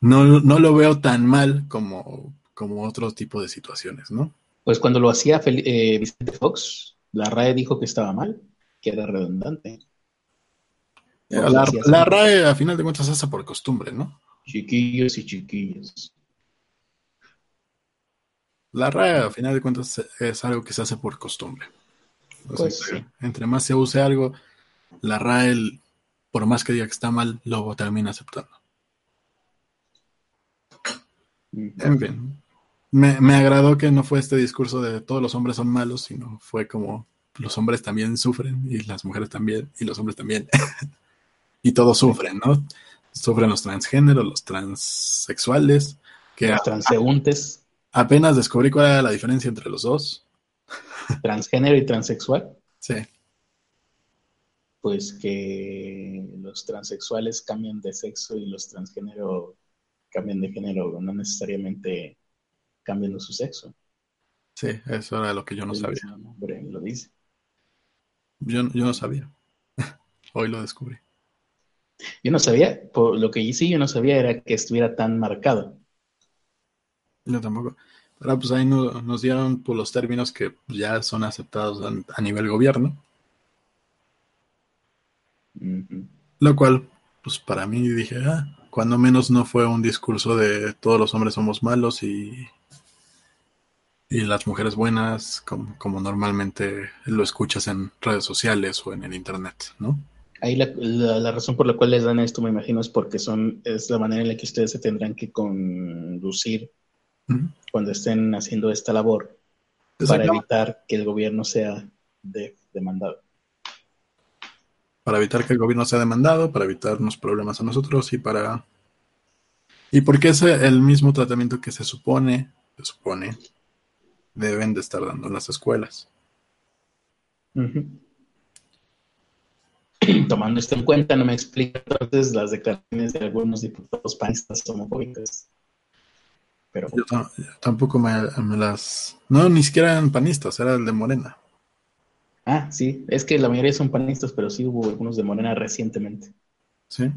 no, lo veo tan mal como, como otro tipo de situaciones, ¿no? Pues cuando lo hacía eh, Vicente Fox, la RAE dijo que estaba mal, que era redundante. La, RAE a final de cuentas se hace por costumbre, ¿no? Chiquillos y chiquillos. La RAE a final de cuentas es algo que se hace por costumbre. Pues entre, más se use algo, la RAE, por más que diga que está mal, luego termina aceptando. En fin, me, agradó que no fue este discurso de todos los hombres son malos, sino fue como los hombres también sufren y las mujeres también y los hombres también. y todos sufren, ¿no? Sufren los transgéneros, los transexuales. Que los transeúntes. apenas descubrí cuál era la diferencia entre los dos. ¿Transgénero y transexual? Sí. Pues que los transexuales cambian de sexo y los transgénero cambian de género, no necesariamente cambiando su sexo. Sí, eso era lo que yo no sabía. lo dice. Yo, yo no sabía. Hoy lo descubrí. Yo no sabía, por lo que sí yo no sabía era que estuviera tan marcado. Yo tampoco. Pero pues ahí nos dieron por los términos que ya son aceptados a, nivel gobierno. Lo cual, pues para mí dije, ah, cuando menos no fue un discurso de todos los hombres somos malos y, y las mujeres buenas, como, como normalmente lo escuchas en redes sociales o en el internet, ¿no? Ahí la, la, razón por la cual les dan esto, me imagino, es porque son es la manera en la que ustedes se tendrán que conducir cuando estén haciendo esta labor para evitar que el gobierno sea demandado para evitar que el gobierno sea demandado, para evitarnos problemas a nosotros y para... Y porque es el mismo tratamiento que se supone, se supone, deben de estar dando en las escuelas. Tomando esto en cuenta, no me explica entonces las declaraciones de algunos diputados panistas homofóbicas. Pero... Yo, tampoco me, me, las... No, ni siquiera eran panistas, era el de Morena. Ah, sí, es que la mayoría son panistas, pero sí hubo algunos de Morena recientemente. Sí.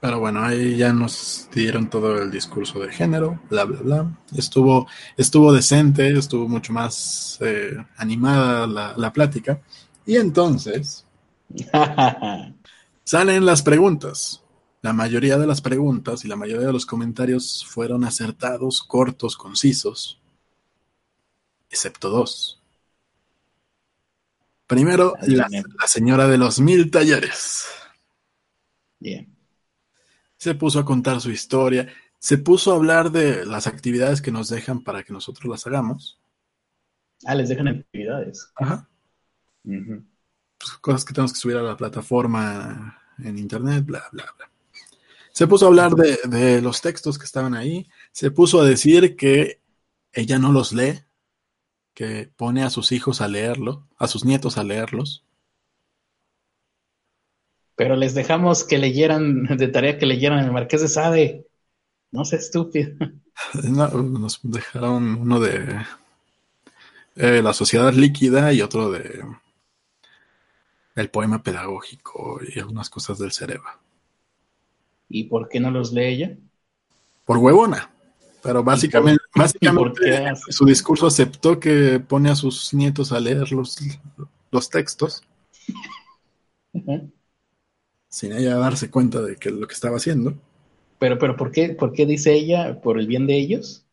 Pero bueno, ahí ya nos dieron todo el discurso de género, bla, bla, bla. Estuvo, estuvo decente, estuvo mucho más eh, animada la, la plática. Y entonces salen las preguntas. La mayoría de las preguntas y la mayoría de los comentarios fueron acertados, cortos, concisos, excepto dos. Primero, la, la señora de los mil talleres. Bien. Se puso a contar su historia, se puso a hablar de las actividades que nos dejan para que nosotros las hagamos. Ah, les dejan actividades. Ajá. Pues, cosas que tenemos que subir a la plataforma en internet, bla, bla, bla. Se puso a hablar de, de los textos que estaban ahí, se puso a decir que ella no los lee, que pone a sus hijos a leerlo, a sus nietos a leerlos. Pero les dejamos que leyeran, de tarea que leyeran el Marqués de Sade. No sé, estúpido. No, nos dejaron uno de eh, La Sociedad Líquida y otro de El Poema Pedagógico y algunas cosas del cerebro. ¿Y por qué no los lee ella? Por huevona. Pero básicamente, ¿Y por básicamente su discurso aceptó que pone a sus nietos a leer los, los textos sin ella darse cuenta de que lo que estaba haciendo. Pero, pero ¿por qué, por qué dice ella por el bien de ellos?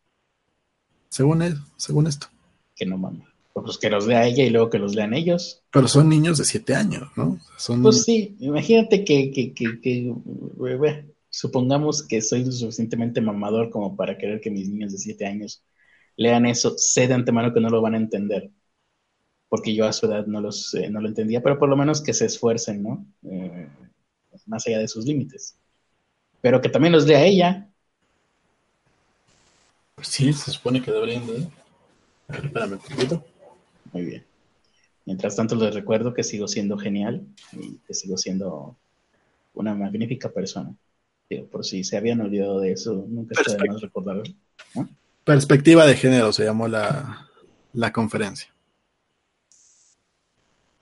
Según él, según esto. Que no mames. Pues que los lea ella y luego que los lean ellos. Pero son niños de siete años, ¿no? Son, Pues sí, imagínate que, que, que, que, eh, bueno, supongamos que soy lo suficientemente mamador como para querer que mis niños de 7 años lean eso, sé de antemano que no lo van a entender, porque yo a su edad no, los, eh, no lo entendía, pero por lo menos que se esfuercen, ¿no? Eh, más allá de sus límites. Pero que también los lea ella. pues sí, se supone que deberían de. Espérame un poquito. Muy bien. Mientras tanto, les recuerdo que sigo siendo genial y que sigo siendo una magnífica persona. Digo, por si se habían olvidado de eso, nunca está de más recordarlo. Perspectiva de género se llamó la, la conferencia.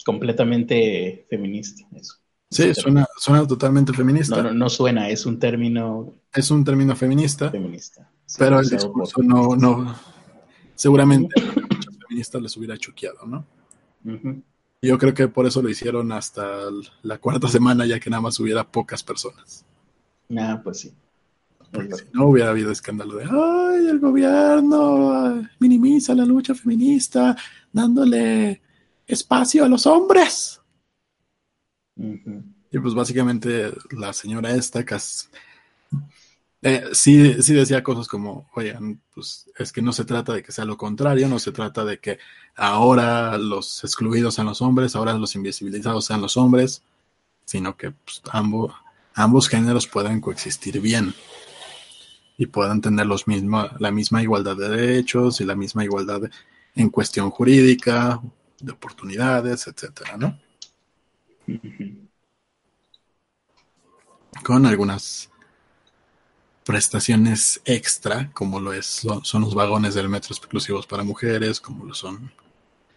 Completamente feminista, eso. Sí, suena, suena totalmente feminista. No, no, no suena, es un término Es un término feminista, feminista. Sí, pero el discurso no, no. Seguramente feministas les hubiera choqueado, ¿no? Yo creo que por eso lo hicieron hasta la cuarta semana, ya que nada más hubiera pocas personas. Ah, pues sí. Es Porque verdad. si no hubiera habido escándalo de, ay, el gobierno minimiza la lucha feminista dándole espacio a los hombres. Y pues básicamente la señora esta cas- eh, sí, sí decía cosas como, oigan, pues es que no se trata de que sea lo contrario, no se trata de que ahora los excluidos sean los hombres, ahora los invisibilizados sean los hombres, sino que pues, ambos, ambos géneros puedan coexistir bien y puedan tener los mismo, la misma igualdad de derechos y la misma igualdad en cuestión jurídica, de oportunidades, etcétera, ¿no? Con algunas prestaciones extra, como lo es, son, son los vagones del metro exclusivos para mujeres, como lo son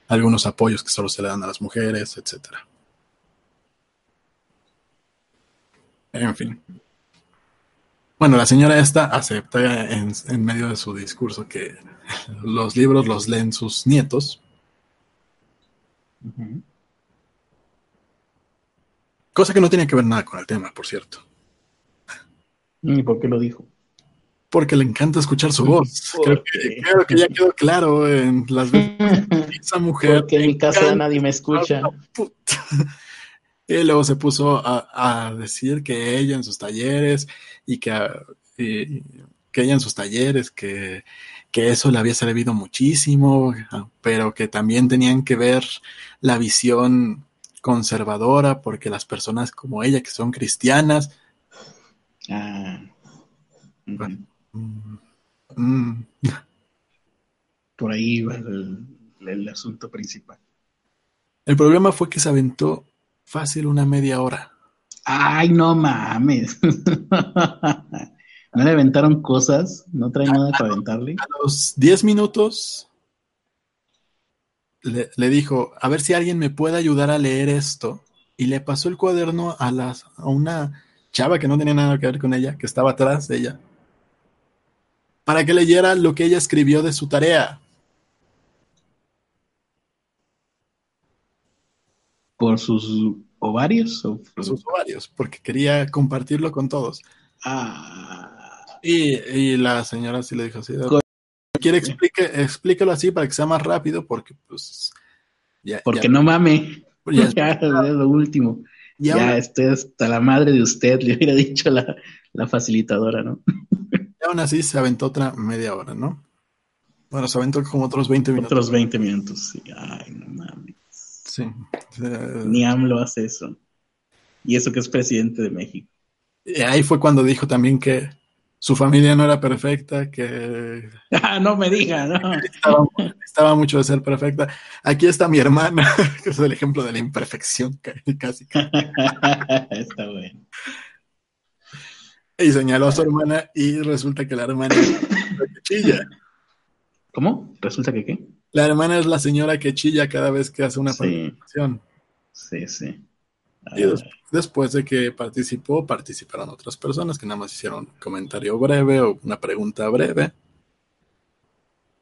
algunos apoyos que solo se le dan a las mujeres, etcétera. En fin. Bueno, la señora esta acepta en, en medio de su discurso que los libros los leen sus nietos, cosa que no tiene que ver nada con el tema, por cierto. ¿Y por qué lo dijo? Porque le encanta escuchar su voz. ¿Por Creo que, creo que ya quedó claro en las veces esa mujer. Porque en mi casa nadie me escucha. Y luego se puso a, a decir que ella en sus talleres y que, y- que ella en sus talleres, que, que eso le había servido muchísimo, pero que también tenían que ver la visión conservadora porque las personas como ella que son cristianas Ah. Ujú. Bueno. mm, mm, Por ahí va el, el asunto principal. El problema fue que se aventó fácil una media hora. Ay, no mames. ¿No le aventaron cosas? ¿No trae nada para aventarle? A los 10 minutos le, le dijo, a ver si alguien me puede ayudar a leer esto. Y le pasó el cuaderno a, las, a una chava que no tenía nada que ver con ella, que estaba atrás de ella, para que leyera lo que ella escribió de su tarea. ¿Por sus ovarios? O por sus ovarios, porque quería compartirlo con todos. Ah. Y, y la señora sí le dijo así. Quiere explique, explícalo así para que sea más rápido, porque pues... Ya, porque no mame. Ya, ya es lo último. Ya, estoy hasta la madre de usted, le hubiera dicho la, la facilitadora, ¿no? Y aún así se aventó otra media hora, ¿no? Bueno, se aventó como otros 20 minutos. Otros 20 minutos, sí. Ay, no mames. Sí. Ni AMLO hace eso. Y eso que es presidente de México. Y ahí fue cuando dijo también que su familia no era perfecta, que... Ah, no me diga, no. Estaba, mucho de ser perfecta. Aquí está mi hermana, que es el ejemplo de la imperfección, casi. está bueno. Y señaló a su hermana y resulta que la hermana es la que chilla. ¿Cómo? ¿Resulta que qué? La hermana es la señora que chilla cada vez que hace una sí. Sí, sí. Y después de que participó, participaron otras personas que nada más hicieron un comentario breve o una pregunta breve.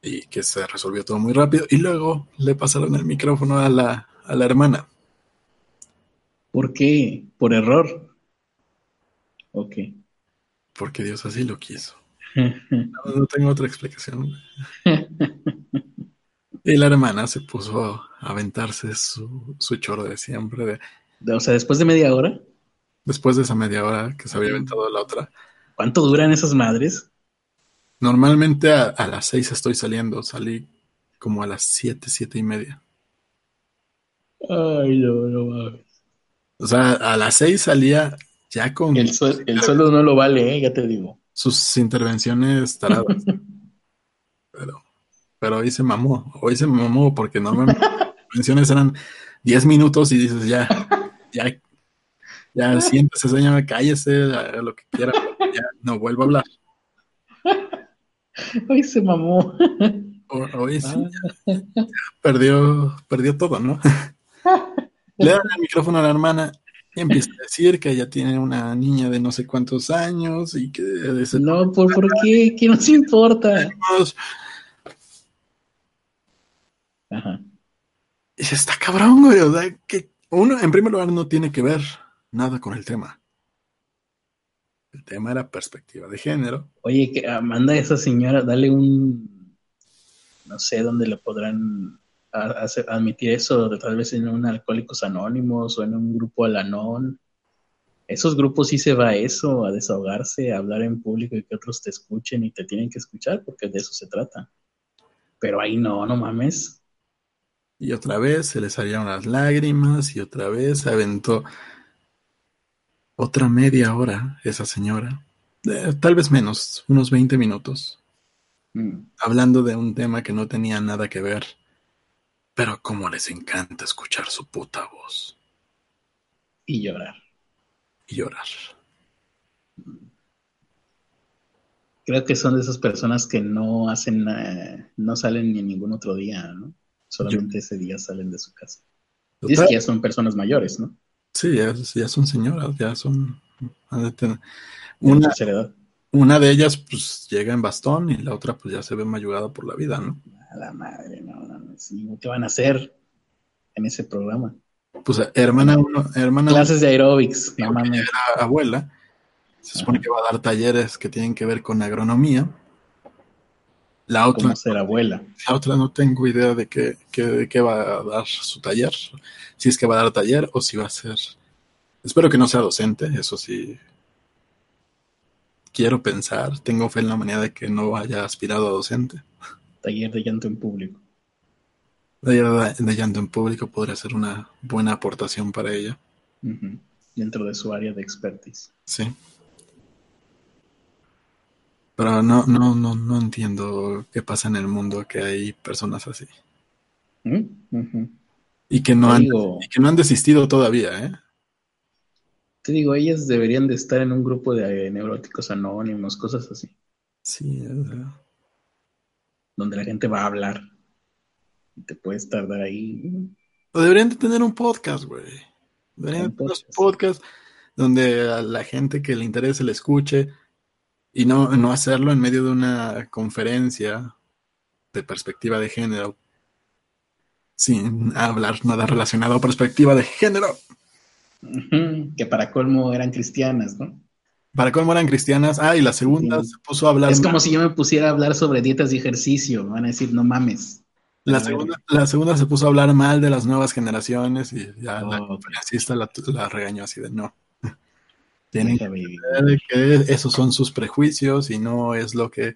Y que se resolvió todo muy rápido. Y luego le pasaron el micrófono a la, a la hermana. ¿Por qué? ¿Por error? Ok. Porque Dios así lo quiso. No, tengo otra explicación. y la hermana se puso a aventarse su, su choro de siempre de o sea, después de media hora. Después de esa media hora que se había aventado la otra. ¿Cuánto duran esas madres? Normalmente a, las seis estoy saliendo. Salí como a las siete, siete y media. Ay, no, no mames. O sea, a las seis salía ya con. El, sueldo no lo vale, ¿eh? ya te digo. Sus intervenciones taradas. pero, pero hoy se mamó. Hoy se mamó porque normalmente las intervenciones eran diez minutos y dices ya ya, ya siéntese, señora, cállese, lo que quiera, ya no vuelvo a hablar. Hoy se mamó. Hoy sí, perdió, perdió todo, ¿no? Le dan el micrófono a la hermana y empieza a decir que ella tiene una niña de no sé cuántos años y que... No, ¿por, ¿por qué? ¿Qué nos importa? Ajá. Y está cabrón, güey, o sea, que uno, en primer lugar, no tiene que ver nada con el tema. El tema era perspectiva de género. Oye, que manda a esa señora, dale un, no sé dónde le podrán admitir eso, tal vez en un Alcohólicos Anónimos o en un grupo Alanón. Esos grupos sí se va a eso, a desahogarse, a hablar en público y que otros te escuchen y te tienen que escuchar, porque de eso se trata. Pero ahí no, no mames. Y otra vez se le salieron las lágrimas y otra vez se aventó otra media hora esa señora. Eh, tal vez menos, unos 20 minutos. Mm. Hablando de un tema que no tenía nada que ver. Pero como les encanta escuchar su puta voz. Y llorar. Y llorar. Creo que son de esas personas que no hacen, no salen ni en ningún otro día, ¿no? Solamente ese día salen de su casa. Dices que ya son personas mayores, ¿no? Sí, ya, son señoras, ya son... Una, una de ellas pues llega en bastón y la otra pues ya se ve mayugada por la vida, ¿no? A la madre, no, no, sí, ¿qué van a hacer en ese programa? Pues hermana uno, hermana Clases de aeróbics, mi mamá. abuela, se supone que va a dar talleres que tienen que ver con agronomía la otra, ser abuela. La otra no tengo idea de qué, qué, va a dar su taller. Si es que va a dar taller o si va a ser... Espero que no sea docente, eso sí. Quiero pensar, tengo fe en la manera de que no haya aspirado a docente. Taller de llanto en público. Taller de, llanto en público podría ser una buena aportación para ella. Dentro de su área de expertise. Sí. Pero no, no, no, no entiendo qué pasa en el mundo que hay personas así. ¿Mm? Y que no han, que no han desistido todavía, ¿eh? Te digo, ellas deberían de estar en un grupo de neuróticos anónimos, cosas así. Sí, Donde la gente va a hablar. Y te puedes tardar ahí. O deberían de tener un podcast, güey. Deberían de tener un podcast donde a la gente que le interese le escuche y no, no hacerlo en medio de una conferencia de perspectiva de género sin hablar nada relacionado a perspectiva de género. Que para colmo eran cristianas, ¿no? Para colmo eran cristianas. Ah, y la segunda se puso a hablar. Es como si yo me pusiera a hablar sobre dietas y ejercicio. van a decir, no mames. La segunda, la segunda se puso a hablar mal de las nuevas generaciones y ya la conferencista la, la, regañó así de no. Tienen que ver que esos son sus prejuicios y no es lo que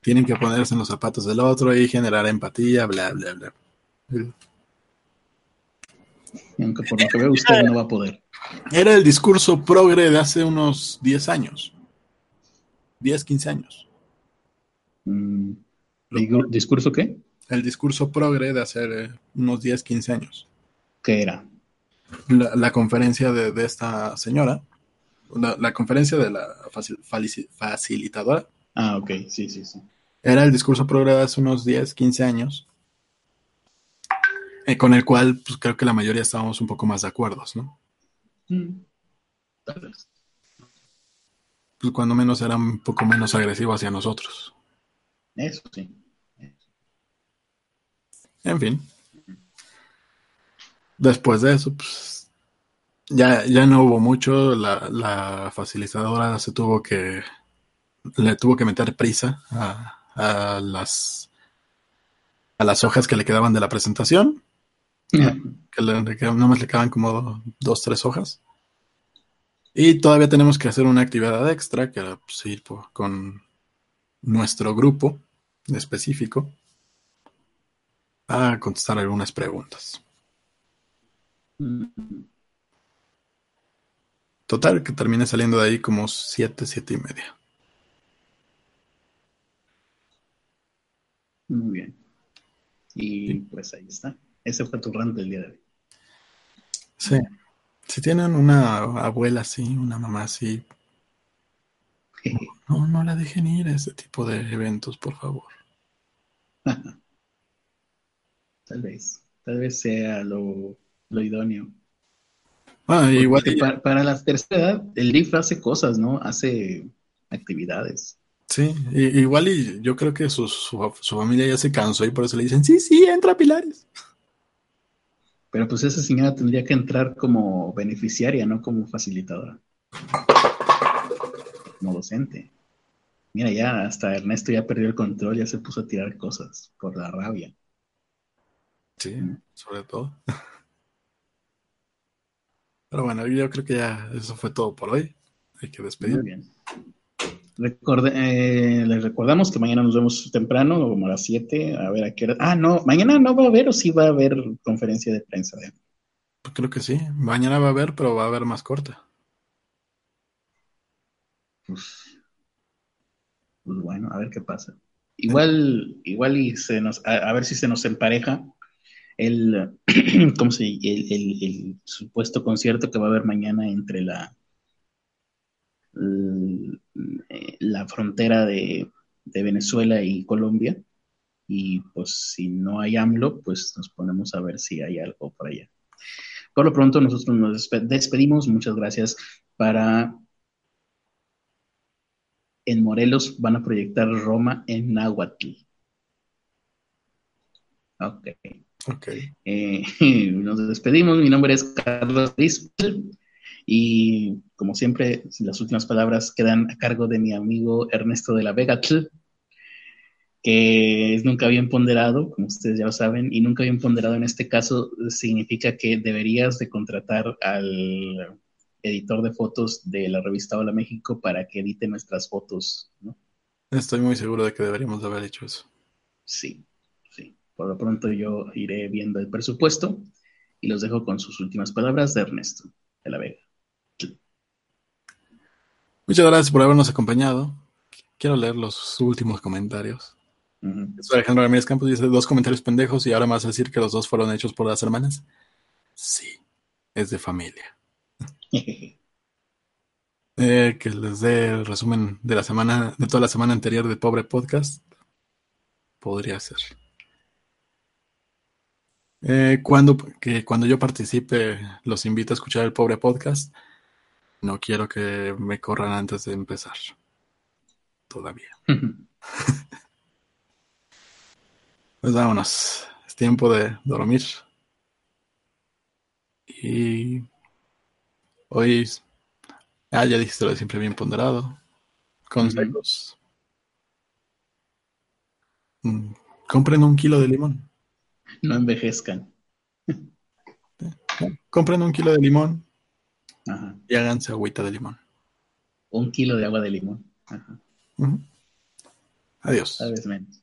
tienen que ponerse en los zapatos del otro y generar empatía, bla, bla, bla. Aunque por lo que veo usted no va a poder. Era el discurso progre de hace unos 10 años. 10, 15 años. Mm, ¿Discurso qué? El discurso progre de hace eh, unos 10, 15 años. ¿Qué era? La, conferencia de, esta señora. La, conferencia de la facilitadora. Ah, ok, sí, sí, sí. Era el discurso progre de hace unos 10, 15 años. Eh, con el cual pues, creo que la mayoría estábamos un poco más de acuerdo, ¿no? Mm. Pues cuando menos era un poco menos agresivo hacia nosotros. Eso sí. En fin. Después de eso, pues ya, ya no hubo mucho. La, la facilitadora se tuvo que. Le tuvo que meter prisa a, a las a las hojas que le quedaban de la presentación. Que le, nomás le quedaban como dos, tres hojas. Y todavía tenemos que hacer una actividad extra, que era pues, ir con nuestro grupo específico a contestar algunas preguntas. Total, que termine saliendo de ahí como siete, siete y media. Muy bien. Y pues ahí está. Ese fue tu rant del día de hoy. Sí. Si tienen una abuela así, una mamá así, no, no la dejen ir a ese tipo de eventos, por favor. tal vez, tal vez sea lo, idóneo. Ah, igual para, la tercera edad, el LIF hace cosas, ¿no? Hace actividades. Sí, igual y yo creo que su, su, familia ya se cansó y por eso le dicen, sí, sí, entra Pilares. Pero pues esa señora tendría que entrar como beneficiaria, no como facilitadora. Como docente. Mira, ya hasta Ernesto ya perdió el control, ya se puso a tirar cosas por la rabia. Sí, sobre todo. Pero bueno, yo creo que ya eso fue todo por hoy. Hay que despedir. Muy bien. Eh, les recordamos que mañana nos vemos temprano, como a las 7, a ver a qué hora. Ah, no, mañana no va a haber o sí va a haber conferencia de prensa. Pues creo que sí. Mañana va a haber, pero va a haber más corta. Pues, pues bueno, a ver qué pasa. Igual, igual y se nos, a, ver si se nos empareja el, ¿cómo se, el, el, supuesto concierto que va a haber mañana entre la la frontera de, Venezuela y Colombia. Y pues si no hay AMLO, pues nos ponemos a ver si hay algo por allá. Por lo pronto nosotros nos despedimos. Muchas gracias para... En Morelos van a proyectar Roma en Nahuatl. Ok. Okay. Eh, nos despedimos. Mi nombre es Carlos Rispel. Y como siempre, las últimas palabras quedan a cargo de mi amigo Ernesto de la Vega, que es nunca bien ponderado, como ustedes ya lo saben, y nunca bien ponderado en este caso significa que deberías de contratar al editor de fotos de la revista Hola México para que edite nuestras fotos, ¿no? Estoy muy seguro de que deberíamos de haber hecho eso. Sí. Por lo pronto yo iré viendo el presupuesto y los dejo con sus últimas palabras de Ernesto de la Vega. Muchas gracias por habernos acompañado. Quiero leer los últimos comentarios. Alejandro Ramírez Campos dice dos comentarios pendejos y ahora más decir que los dos fueron hechos por las hermanas. Sí, es de familia. Eh, que les dé el resumen de la semana, de toda la semana anterior de Pobre Podcast. Podría ser. Eh, cuando, que cuando yo participe, los invito a escuchar el pobre podcast. No quiero que me corran antes de empezar. Todavía. pues vámonos. Es tiempo de dormir. Y hoy, ah, ya dijiste lo de siempre bien ponderado. Consejos. Mm, compren un kilo de limón. No envejezcan. Compren un kilo de limón y háganse agüita de limón. Un kilo de agua de limón. Adiós. Tal vez menos.